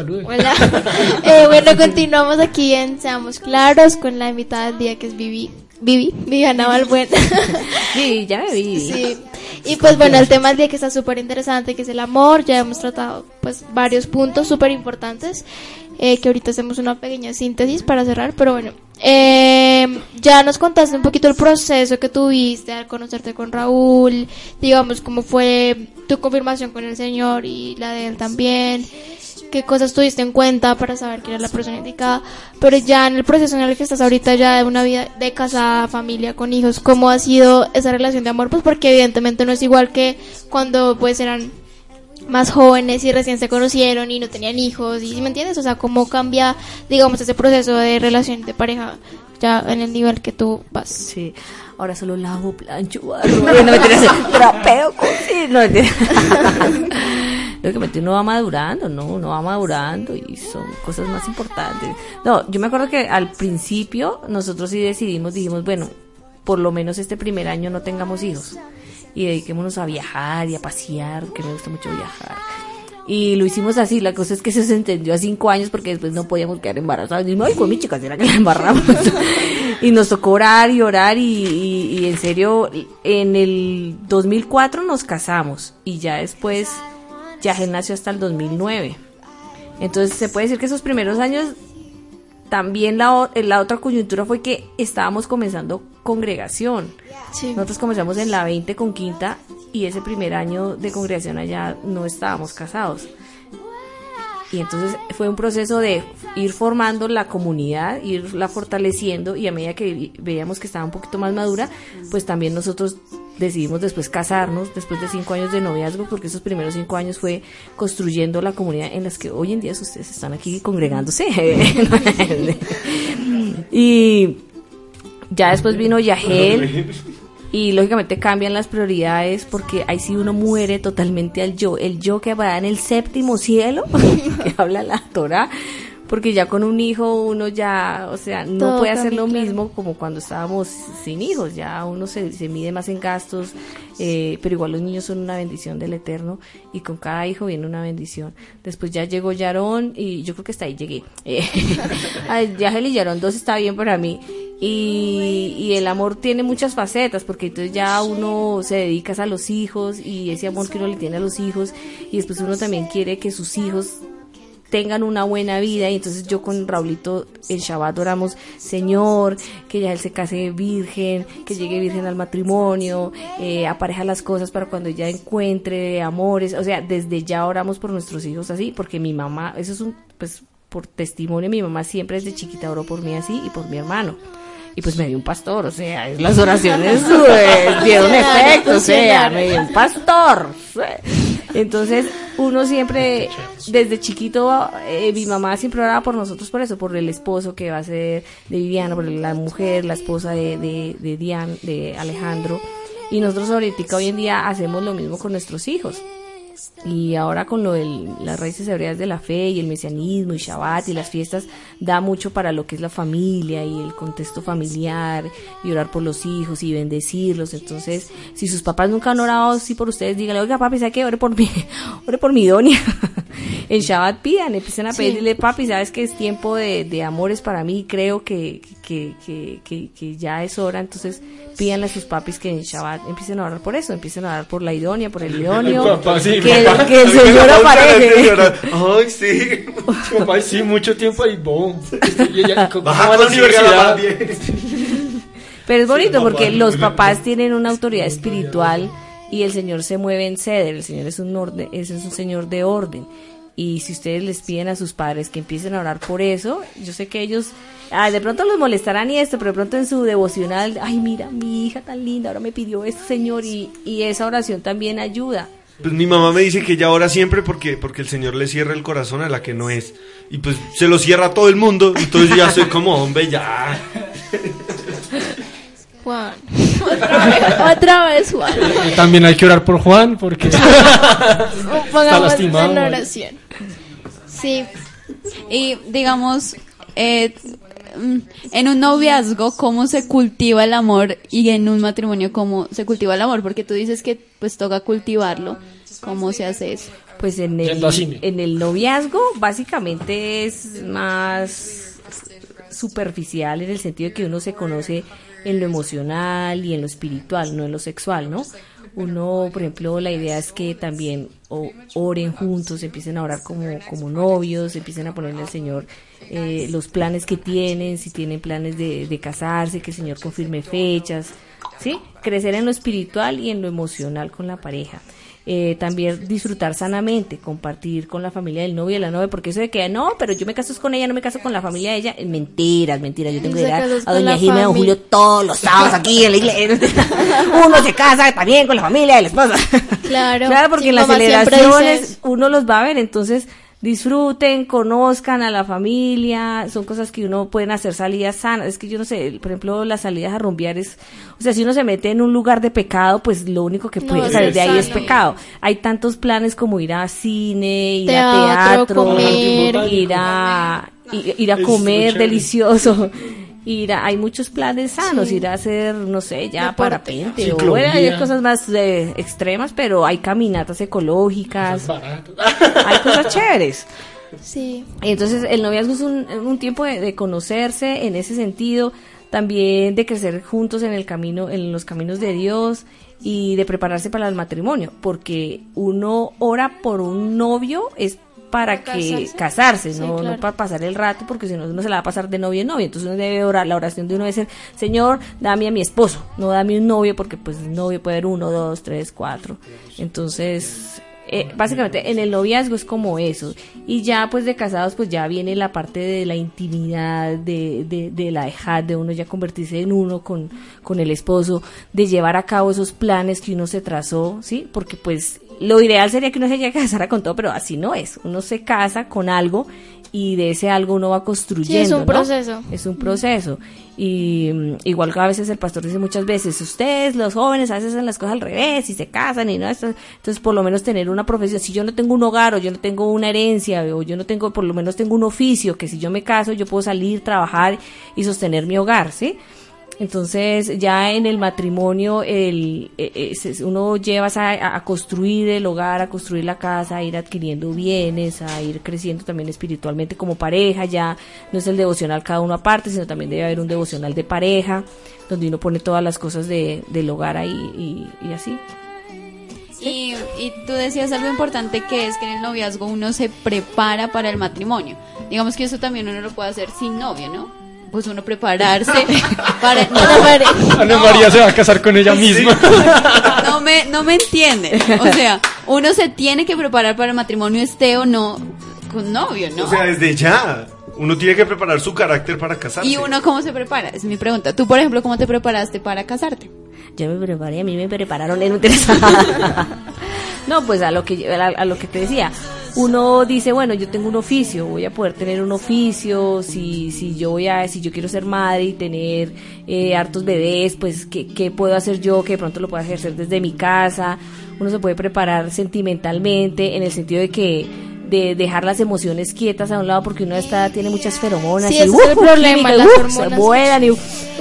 salude. Hola. Eh, bueno, continuamos aquí en Seamos Claros con la invitada del día que es Vivi. Vivi, Viviana Balbuena. Sí, ya me vi. Sí. Y pues bueno, el tema del día que está súper interesante, que es el amor. Ya hemos tratado pues varios puntos súper importantes. eh, que ahorita hacemos una pequeña síntesis para cerrar, pero bueno. eh, ya nos contaste un poquito el proceso que tuviste al conocerte con Raúl, digamos cómo fue tu confirmación con el Señor y la de él también, qué cosas tuviste en cuenta para saber que era la persona indicada, pero ya en el proceso en el que estás ahorita ya de una vida de casada, familia, con hijos, ¿cómo ha sido esa relación de amor? Pues porque evidentemente no es igual que cuando pues eran más jóvenes y recién se conocieron y no tenían hijos y ¿sí me entiendes? O sea, cómo cambia, digamos, ese proceso de relación de pareja ya en el nivel que tú vas. Sí, ahora solo lavo, plancho, barro, no me tiras trapeo, cocino, no me Lógicamente uno va madurando, ¿no? Uno va madurando y son cosas más importantes. No, yo me acuerdo que al principio nosotros sí decidimos, dijimos, bueno, por lo menos este primer año no tengamos hijos y dediquémonos a viajar y a pasear, que me gusta mucho viajar. Y lo hicimos así, la cosa es que se entendió a cinco años porque después no podíamos quedar embarazados. Y ay, con mi chica, ¿será que la embarramos? y nos tocó orar y orar y en serio, en el 2004 nos casamos y ya después, ya él nació hasta el 2009. Entonces se puede decir que esos primeros años también la, la otra coyuntura fue que estábamos comenzando congregación. Sí. Nosotros comenzamos en la 20 con quinta y ese primer año de congregación allá no estábamos casados. Y entonces fue un proceso de ir formando la comunidad, irla fortaleciendo y a medida que veíamos que estaba un poquito más madura, pues también nosotros decidimos después casarnos, después de cinco años de noviazgo, porque esos primeros cinco años fue construyendo la comunidad en las que hoy en día ustedes están aquí congregándose. y ya después vino Yahel y lógicamente cambian las prioridades porque ahí sí uno muere totalmente al yo, el yo que va en el séptimo cielo, que habla la Torah, porque ya con un hijo uno ya, o sea, no Todo puede hacer lo claro. mismo como cuando estábamos sin hijos, ya uno se, se mide más en gastos, eh, pero igual los niños son una bendición del Eterno y con cada hijo viene una bendición. Después ya llegó Yarón y yo creo que hasta ahí llegué. Eh, y Yarón dos está bien para mí. Y, y el amor tiene muchas facetas, porque entonces ya uno se dedica a los hijos y ese amor que uno le tiene a los hijos, y después uno también quiere que sus hijos tengan una buena vida. Y entonces yo con Raulito en Shabbat oramos Señor que ya él se case virgen que llegue virgen al matrimonio eh, apareja las cosas para cuando ya encuentre amores o sea desde ya oramos por nuestros hijos así porque mi mamá eso es un pues por testimonio mi mamá siempre desde chiquita oró por mí así y por mi hermano. Y pues me dio un pastor, o sea, las oraciones eh, dieron efecto, o sea, me dio un pastor. Entonces, uno siempre, desde chiquito, eh, mi mamá siempre oraba por nosotros por eso, por el esposo que va a ser de Viviana, por la mujer, la esposa de, de, de Dian, de Alejandro. Y nosotros ahorita hoy en día hacemos lo mismo con nuestros hijos. Y ahora con lo de las raíces hebreas de la fe y el mesianismo y Shabbat y las fiestas, da mucho para lo que es la familia y el contexto familiar y orar por los hijos y bendecirlos. Entonces, si sus papás nunca han orado así por ustedes, díganle, oiga papi, ¿sabe qué? Ore por mí, ore por mi doña. en Shabbat pidan, empiecen a pedirle, papi, ¿sabes que es tiempo de, de amores para mí? Creo que, que, que, que, que ya es hora. Entonces, pídanle a sus papis que en Shabbat empiecen a orar por eso, empiecen a orar por la idónea, por el idóneo. Papá, sí, que, papá. que el Señor apareje. Ay, sí. Papá, sí, mucho tiempo ahí, boom. ¿cómo Baja a la universidad? Pero es bonito porque los papás tienen una autoridad espiritual y el Señor se mueve en ceder. El Señor es un, orden, es un Señor de orden. Y si ustedes les piden a sus padres que empiecen a orar por eso, yo sé que ellos, ah, de pronto los molestarán y esto, pero de pronto en su devocional, ay, mira, mi hija tan linda, ahora me pidió esto, Señor, y, y esa oración también ayuda. Pues mi mamá me dice que ella ora siempre porque, porque el Señor le cierra el corazón a la que no es. Y pues se lo cierra a todo el mundo. Entonces ya soy como, hombre, ya. Juan. Otra vez, otra vez Juan. También hay que orar por Juan porque Pongamos lastimado, en Juan. oración. Sí, Y digamos, eh, en un noviazgo, ¿cómo se cultiva el amor? Y en un matrimonio, ¿cómo se cultiva el amor? Porque tú dices que pues toca cultivarlo. ¿Cómo se hace eso? Pues en el, en el noviazgo básicamente es más superficial en el sentido de que uno se conoce en lo emocional y en lo espiritual, no en lo sexual, ¿no? Uno, por ejemplo, la idea es que también oren juntos, empiecen a orar como, como novios, empiecen a ponerle al Señor eh, los planes que tienen, si tienen planes de, de casarse, que el Señor confirme fechas, ¿sí? Crecer en lo espiritual y en lo emocional con la pareja. Eh, también disfrutar sanamente, compartir con la familia del novio y de la novia, porque eso de que no, pero yo me caso es con ella, no me caso con la familia de ella, eh, mentiras, mentiras. Yo tengo que ir a, a doña Jimena, don familia. Julio todos los sábados aquí en la iglesia. Uno se casa también con la familia de la esposa. Claro. Claro, porque en las celebraciones uno los va a ver, entonces disfruten, conozcan a la familia, son cosas que uno pueden hacer salidas sanas. Es que yo no sé, por ejemplo, las salidas a rumbear es, o sea, si uno se mete en un lugar de pecado, pues lo único que puede salir de ahí es pecado. Hay tantos planes como ir a cine, ir Teatro, a teatro, comer. ir a ir, ir a comer chévere. delicioso. Ir a, hay muchos planes sanos, ir a hacer, no sé, ya parapente o bueno, hay cosas más eh, extremas, pero hay caminatas ecológicas, barato. hay cosas chéveres. Sí. Entonces, el noviazgo es un, un tiempo de, de conocerse en ese sentido, también de crecer juntos en el camino, en los caminos de Dios y de prepararse para el matrimonio, porque uno ora por un novio es para que casarse. casarse, Sí, no, no para pasar el rato, porque si no uno se la va a pasar de novio en novio, entonces uno debe orar, la oración de uno debe ser, Señor, dame a mi esposo, no dame un novio, porque pues novio puede haber uno, dos, tres, cuatro, entonces eh, básicamente en el noviazgo es como eso. Y ya pues de casados pues ya viene la parte de la intimidad, de, de, de la dejad, de uno ya convertirse en uno con, con el esposo, de llevar a cabo esos planes que uno se trazó, ¿sí? Porque pues lo ideal sería que uno se llegue a casar con todo, pero así no es. Uno se casa con algo y de ese algo uno va construyendo. Sí, es un ¿no? proceso. Es un proceso. Y mm, igual que a veces el pastor dice muchas veces, ustedes, los jóvenes, a veces hacen las cosas al revés y se casan y no, esto- entonces por lo menos tener una profesión. Si yo no tengo un hogar o yo no tengo una herencia o yo no tengo, por lo menos tengo un oficio, que si yo me caso yo puedo salir, trabajar y sostener mi hogar, ¿sí? Entonces ya en el matrimonio el, eh, se- uno lleva a, construir el hogar, a construir la casa, a ir adquiriendo bienes, a ir creciendo también espiritualmente como pareja. Ya no es el devocional cada uno aparte, sino también debe haber un devocional de pareja, donde uno pone todas las cosas de, del hogar ahí y, y así. Y, y tú decías algo importante que es que en el noviazgo uno se prepara para el matrimonio. Digamos que eso también uno lo puede hacer sin novio, ¿no? Pues uno prepararse para... No, Ana María se va a casar con ella misma. no me, no me entienden. O sea, uno se tiene que preparar para el matrimonio, esté o no con novio, ¿no? O sea, desde ya. Uno tiene que preparar su carácter para casarse. ¿Y uno cómo se prepara? Es mi pregunta. Tú, por ejemplo, ¿cómo te preparaste para casarte? Yo me preparé, a mí me prepararon, no interesa. No, pues a lo que a, a lo que te decía, uno dice, bueno, yo tengo un oficio, voy a poder tener un oficio, si si yo voy a si yo quiero ser madre y tener eh, hartos bebés, pues ¿qué, qué puedo hacer yo que de pronto lo pueda ejercer desde mi casa. Uno se puede preparar sentimentalmente en el sentido de que de dejar las emociones quietas a un lado porque uno está tiene muchas feromonas Sí, y ese es el ¡uh! problema, las ¡uh! hormonas. se vuelan y ¡uh!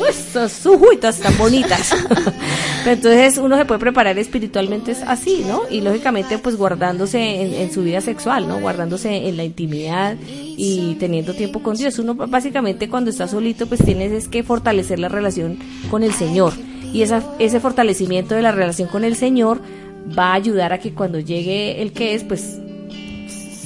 estas ujuitas tan bonitas. Pero entonces uno se puede preparar espiritualmente es así, ¿no? Y lógicamente pues guardándose en, en su vida sexual, ¿no? Guardándose en la intimidad y teniendo tiempo con Dios. Uno básicamente cuando está solito pues tienes es que fortalecer la relación con el Señor. Y esa, ese fortalecimiento de la relación con el Señor va a ayudar a que cuando llegue el que es, pues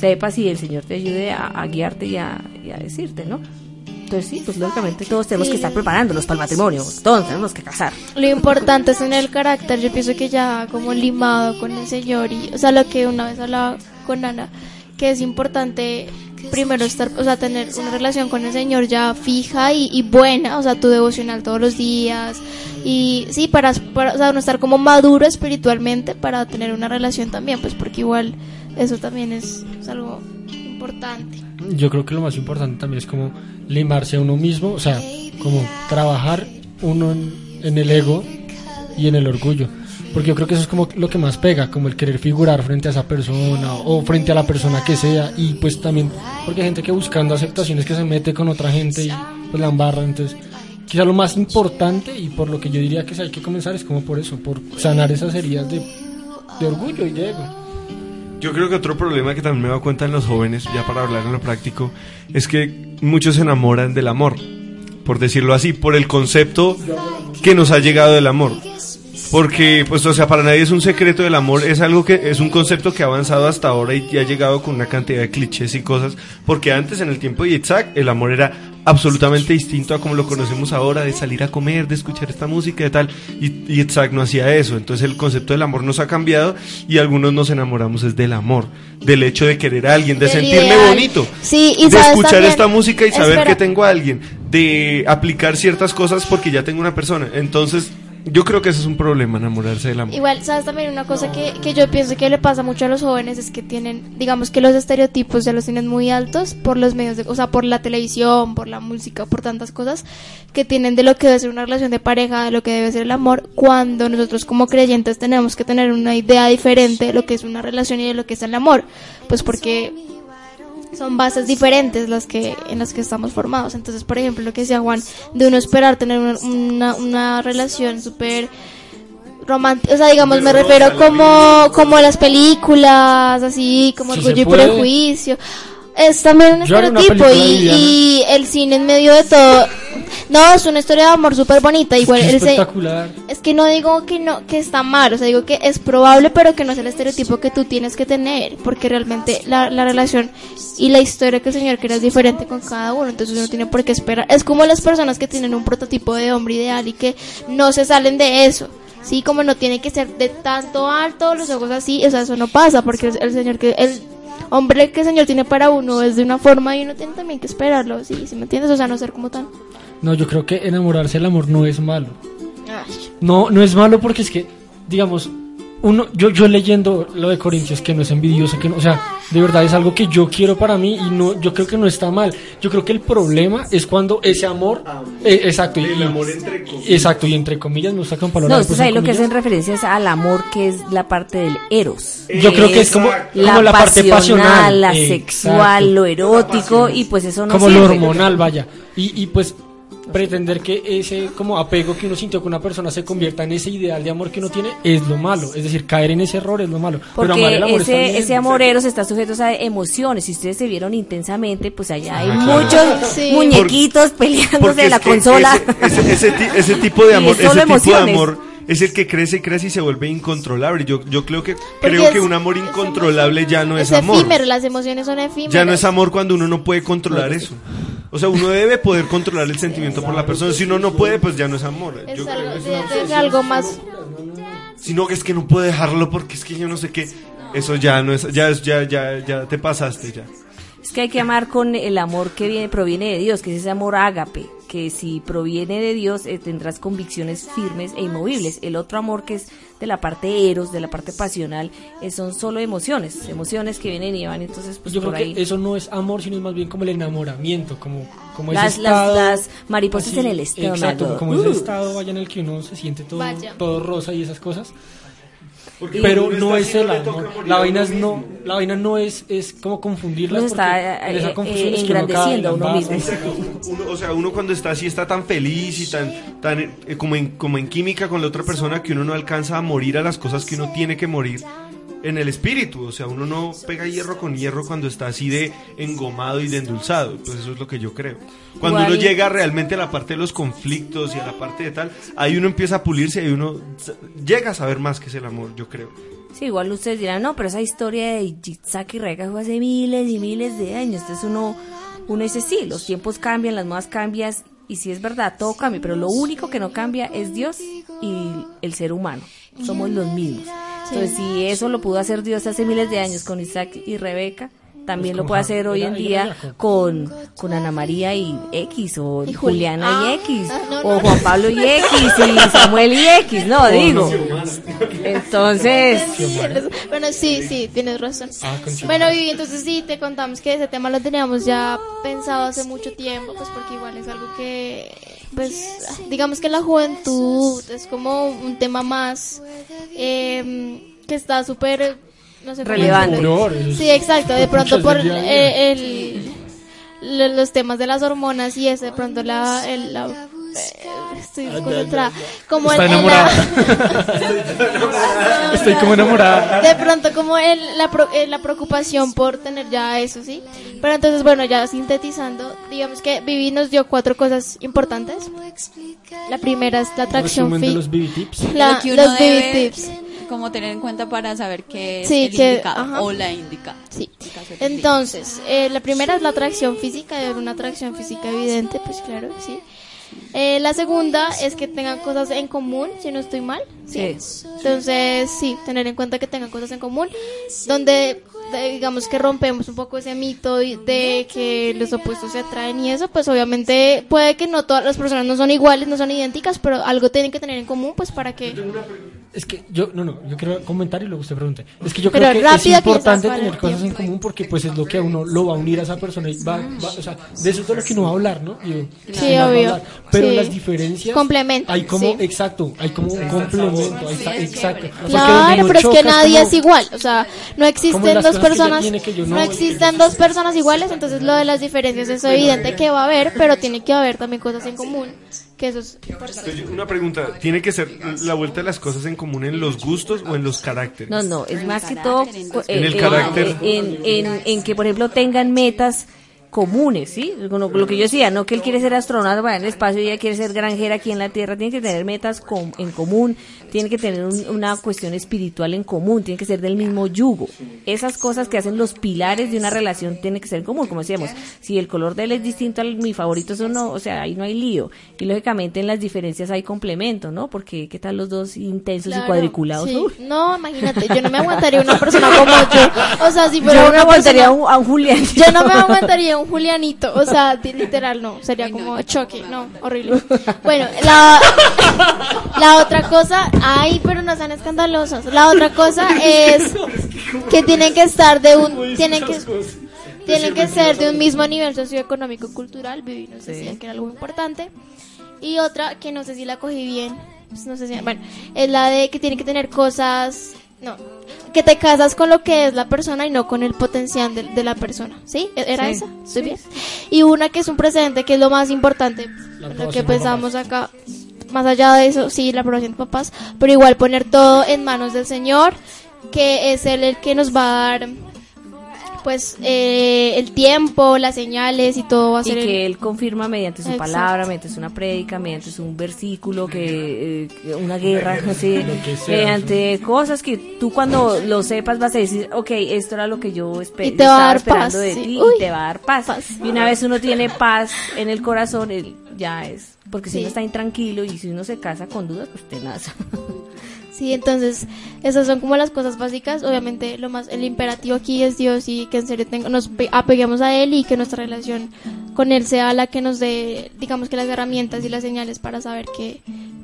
sepas y el Señor te ayude a, guiarte y a, decirte, ¿no? Entonces sí, pues lógicamente todos tenemos que estar preparándonos para el matrimonio, todos tenemos que casar. Lo importante es en el carácter, yo pienso que ya como limado con el Señor y, o sea, lo que una vez hablaba con Ana, que es importante primero estar, o sea, tener una relación con el Señor ya fija y, y buena, o sea, tu devocional todos los días y sí, para, para, o sea, uno estar como maduro espiritualmente para tener una relación también, pues porque igual eso también es, es algo importante. Yo creo que lo más importante también es como limarse a uno mismo, o sea, como trabajar uno en, en el ego y en el orgullo. Porque yo creo que eso es como lo que más pega, como el querer figurar frente a esa persona o frente a la persona que sea. Y pues también, porque hay gente que buscando aceptaciones que se mete con otra gente y pues la embarra. Entonces, quizá lo más importante y por lo que yo diría que hay que comenzar es como por eso, por sanar esas heridas de, de orgullo y de ego. Yo creo que otro problema que también me he cuenta en los jóvenes, ya para hablar en lo práctico, es que muchos se enamoran del amor, por decirlo así, por el concepto que nos ha llegado del amor. Porque, pues, o sea, para nadie es un secreto del amor, es algo que es un concepto que ha avanzado hasta ahora y ha llegado con una cantidad de clichés y cosas. Porque antes, en el tiempo de Isaac, el amor era absolutamente distinto a como lo conocemos ahora, de salir a comer, de escuchar esta música, de tal. Y, y no hacía eso. Entonces, el concepto del amor nos ha cambiado y algunos nos enamoramos es del amor, del hecho de querer a alguien, de sentirme ideal. bonito, Sí, y de escuchar también- esta música y saber Espera. que tengo a alguien, de aplicar ciertas cosas porque ya tengo una persona. Entonces, yo creo que ese es un problema, enamorarse del amor. Igual, ¿sabes también una cosa que, que yo pienso que le pasa mucho a los jóvenes? Es que tienen, digamos que los estereotipos ya los tienen muy altos por los medios, de, o sea, por la televisión, por la música, por tantas cosas que tienen de lo que debe ser una relación de pareja, de lo que debe ser el amor, cuando nosotros como creyentes tenemos que tener una idea diferente de lo que es una relación y de lo que es el amor. Pues porque son bases diferentes las que en las que estamos formados. Entonces, por ejemplo, lo que decía Juan, de uno esperar tener una, una, una relación súper romántica, o sea, digamos, me refiero como, como las películas, así, como Si Orgullo y. Prejuicio. Es también un estereotipo y, y el cine en medio de todo. No, es una historia de amor súper bonita. Igual se- espectacular. es que no digo que no que está mal, o sea, digo que es probable, pero que no es el estereotipo que tú tienes que tener, porque realmente la, la relación y la historia que el Señor quiere es diferente con cada uno, entonces uno tiene por qué esperar. Es como las personas que tienen un prototipo de hombre ideal y que no se salen de eso. Sí, como no tiene que ser de tanto alto, los ojos así, o sea, eso no pasa, porque el, el señor que, el hombre que el señor tiene para uno es de una forma y uno tiene también que esperarlo, sí, ¿sí me entiendes? O sea, no ser como tan... No, yo creo que enamorarse del amor no es malo. No, no es malo porque es que, digamos, uno, yo, yo leyendo lo de Corintios, que no es envidioso, que no, o sea, de verdad es algo que yo quiero para mí y no, yo creo que no está mal. Yo creo que el problema es cuando ese amor, eh, exacto, y, El amor entre comillas. exacto, y entre comillas no sacan palabras. No, usted sabe lo que hacen referencia es al amor que es la parte del eros. Yo creo que es como, la, como la parte pasional, la Exacto. sexual, lo erótico y pues eso no como lo hormonal, vaya. Y, y pues pretender que ese como apego que uno sintió con una persona se convierta en ese ideal de amor que uno tiene es lo malo. Es decir, caer en ese error es lo malo. Pero amar Porque el amor está ese, bien. ese amor eros está sujeto a emociones. Si ustedes se vieron intensamente, pues allá hay Ah, claro. muchos Sí. muñequitos peleándose Porque de la consola. Ese, ese- ese ti- ese tipo de amor, ese tipo de emociones. amor es el que crece y crece y se vuelve incontrolable. Yo, yo creo que Porque creo que es- un amor es incontrolable ya no es, es amor. efímero, las emociones son efímeras. Ya no es amor cuando uno no puede controlar eso. O sea, uno debe poder controlar el sentimiento por la persona. Si uno no puede, pues ya no es amor. Es Yo algo, creo. de algo más... Si no, es que no puedo dejarlo porque es que yo no sé qué. Eso ya no es, ya es, ya, ya, ya te pasaste ya. Es que hay que amar con el amor que viene, proviene de Dios, que es ese amor ágape, que si proviene de Dios eh, tendrás convicciones firmes e inmovibles. El otro amor que es de la parte eros, de la parte pasional, eh, son solo emociones, emociones que vienen y van, entonces pues Yo por creo ahí. que eso no es amor, sino es más bien como el enamoramiento, como, como Las- ese las- estado. las mariposas así, en el estómago. Exacto, como Uh. ese estado vaya en el que uno se siente todo, Vaya. todo rosa y esas cosas. Porque Pero no es el amor. La vaina uno es no, la vaina no es, es como confundirlas Uno está, porque en esa eh, confusión eh, es que uno cae engrandeciendo a uno mismo. o sea, uno cuando está así está tan feliz y tan, tan eh, como, en, como en química con la otra persona que uno no alcanza a morir a las cosas que uno tiene que morir en el espíritu. O sea, uno no pega hierro con hierro cuando está así de engomado y de endulzado. Pues eso es lo que yo creo. Cuando uno llega realmente a la parte de los conflictos y a la parte de tal, ahí uno empieza a pulirse y uno llega a saber más que es el amor, yo creo. Sí, igual ustedes dirán, no, pero esa historia de Yitzhak y Rebeca fue hace miles y miles de años. Entonces uno, uno dice, sí, los tiempos cambian, las modas cambian, y sí es verdad, todo cambia, pero lo único que no cambia es Dios y el ser humano. Somos los mismos. Entonces, si eso lo pudo hacer Dios hace miles de años con Isaac y Rebeca, también Pues lo puede hacer hoy era- en día con, con Ana María y X, o Y Juliana Ah, y X, ah, no, o. Juan Pablo y X, y Samuel y X, no, digo. Entonces, Bueno, sí, sí, tienes razón. Ah. Bueno, Vivi, entonces sí, te contamos que ese tema lo teníamos ya pensado hace mucho tiempo, pues porque igual es algo que, pues, digamos que la juventud es como un tema más eh, que está súper, no sé, Relevante. eso Sí, exacto, de pronto por eh, el, lo- los temas de las hormonas y ese, de pronto la... El, la eh, estoy desconcentrada. Como Está enamorada. Estoy como enamorada. de pronto como el, la, pro- eh, la preocupación por tener ya eso, ¿sí? Pero entonces, bueno, ya sintetizando, digamos que Vivi nos dio cuatro cosas importantes. La primera es la atracción fi- los BB tips. la- los Vivi debe tips. Como tener en cuenta para saber qué es el que- indicado ajá. o la indicada. Sí. Entonces, eh, la primera es la atracción física, de una atracción física evidente, pues claro, sí. Eh, la segunda es que tengan cosas en común, si no estoy mal. Sí. Entonces, sí, tener en cuenta que tengan cosas en común, donde de- digamos que rompemos un poco ese mito de que los opuestos se atraen y eso, pues obviamente puede que no todas las personas no son iguales, no son idénticas, pero algo tienen que tener en común, pues para que... Es que yo, no, no, yo quiero comentar y luego usted pregunte. Es que yo Pero creo que es que importante tener cosas en común porque pues es lo que a uno lo va a unir a esa persona y va, va- o sea, de eso es de lo que uno va a hablar, ¿no? Y, Sí, obvio. Pero Sí. las diferencias Complementan, hay como, sí. exacto, hay como un complemento, exacto. Claro, pero es que nadie como- es igual, o sea, no existen dos personas, tiene que yo no, no existen dos personas iguales, entonces lo de las diferencias es evidente que va a haber, pero tiene que haber también cosas en común, que eso es una pregunta, ¿tiene que ser la vuelta de las cosas en común en los gustos o en los caracteres? No, no, es más que todo en el carácter. en, en- en que, por ejemplo, tengan metas comunes, ¿sí? Lo, lo que yo decía, no que él quiere ser astronauta para el espacio y ella quiere ser granjera aquí en la Tierra, tiene que tener metas com- en común, tiene que tener un- una cuestión espiritual en común, tiene que ser del mismo yugo. Esas cosas que hacen los pilares de una relación tienen que ser en común, como decíamos, si el color de él es distinto al mi favorito, eso no, o sea, ahí no hay lío. Y lógicamente en las diferencias hay complemento, ¿no? Porque qué tal los dos intensos y cuadriculados. sí. No, imagínate, yo no me aguantaría una persona como yo. O sea, si Yo fuera no una aguantaría persona- a un Julián. Yo no me aguantaría un Julianito, o sea, literal no, sería como choque, no, horrible. Bueno, la, la otra cosa, ay, pero no sean escandalosos. La otra cosa es que tienen que estar de un, tienen que, tienen que ser de un mismo nivel socioeconómico cultural, Vivi nos decía que era algo importante. Y otra que no sé si la cogí bien, pues no sé si, bueno, es la de que tienen que tener cosas, no, que te casas con lo que es la persona y no con el potencial de, de la persona, ¿sí? ¿E- ¿Era Sí, esa? ¿Estoy bien? Y una que es un precedente que es lo más importante, lo que pensamos acá, más allá de eso, sí, la aprobación de papás, pero igual poner todo en manos del Señor, que es Él el que nos va a dar, pues, eh, el tiempo, las señales y todo va a y ser Él. que él confirma mediante su Exacto. palabra, mediante una prédica, mediante un versículo, que, eh, una guerra, no sé, sea, mediante cosas que tú cuando lo sepas vas a decir, ok, esto era lo que yo, espe- Y te va estaba a dar esperando paz, de sí. ti Uy, y te va a dar paz. paz. Y una vez uno tiene paz en el corazón, él ya es, porque si Sí. uno está intranquilo y si uno se casa con dudas, pues tenaz. Sí, entonces esas son como las cosas básicas. Obviamente lo más el imperativo aquí es Dios y que en serio tenga- nos pe- apeguemos a él y que nuestra relación con él sea la que nos dé, digamos que las herramientas y las señales para saber que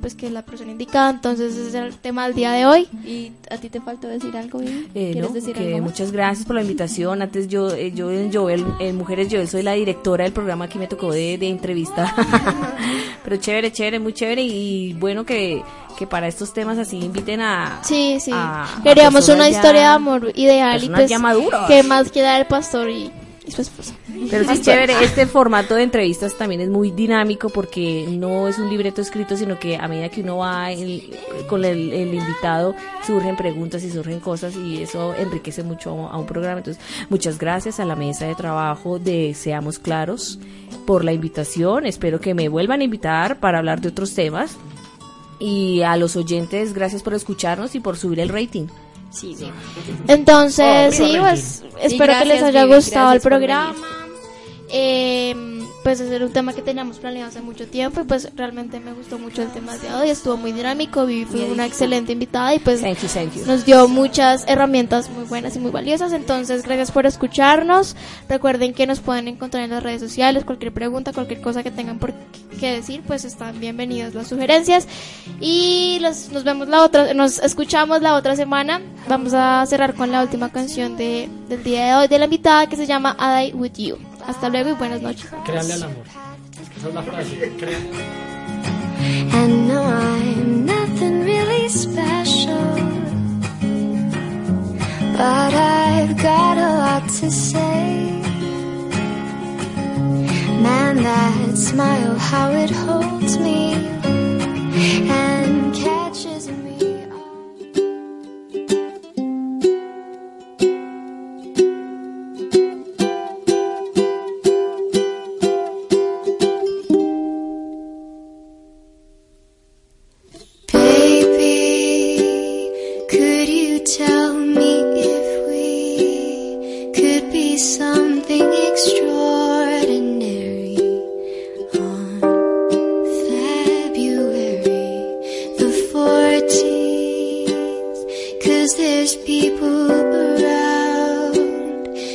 pues que es la persona indicada. Entonces ese es el tema del día de hoy. ¿Y a ti te faltó decir algo, Vivi? Eh, ¿Quieres no, decir que algo más? muchas gracias por la invitación. Antes yo, eh, yo en Joel, en Mujeres Joel soy la directora del programa aquí me tocó de, de entrevista. Pero chévere, chévere, muy chévere y bueno que, que para estos temas así inviten a... Sí, sí. a- Queríamos una ya- historia de amor ideal y pues ya que más queda el pastor y, y su esposa. Pero sí, chévere, este formato de entrevistas también es muy dinámico porque no es un libreto escrito, sino que a medida que uno va el- con el, el invitado surgen preguntas y surgen cosas y eso enriquece mucho a, a un programa. Entonces, muchas gracias a la mesa de trabajo de Seamos Claros por la invitación. Espero que me vuelvan a invitar para hablar de otros temas. Y a los oyentes, gracias por escucharnos y por subir el rating. Sí, sí. Entonces, Oh, sí, pues espero que les haya gustado el programa. Eh, pues ese era un tema que teníamos planeado hace mucho tiempo y pues realmente me gustó mucho el tema de hoy, estuvo muy dinámico, Vivi fue una excelente invitada y pues Thank you, thank you. nos dio muchas herramientas muy buenas y muy valiosas. Entonces, gracias por escucharnos. Recuerden que nos pueden encontrar en las redes sociales. Cualquier pregunta, cualquier cosa que tengan por qué decir, pues están bienvenidas las sugerencias. Y los- nos vemos la otra, nos escuchamos la otra semana. Vamos a cerrar con la última canción de, del día de hoy de la invitada que se llama I Die With You. Hasta luego y buenas noches. Créanle al amor. Esa es la frase. And no, I'm nothing really special. But I've got a lot to say. Man, that smile, how it holds me and catches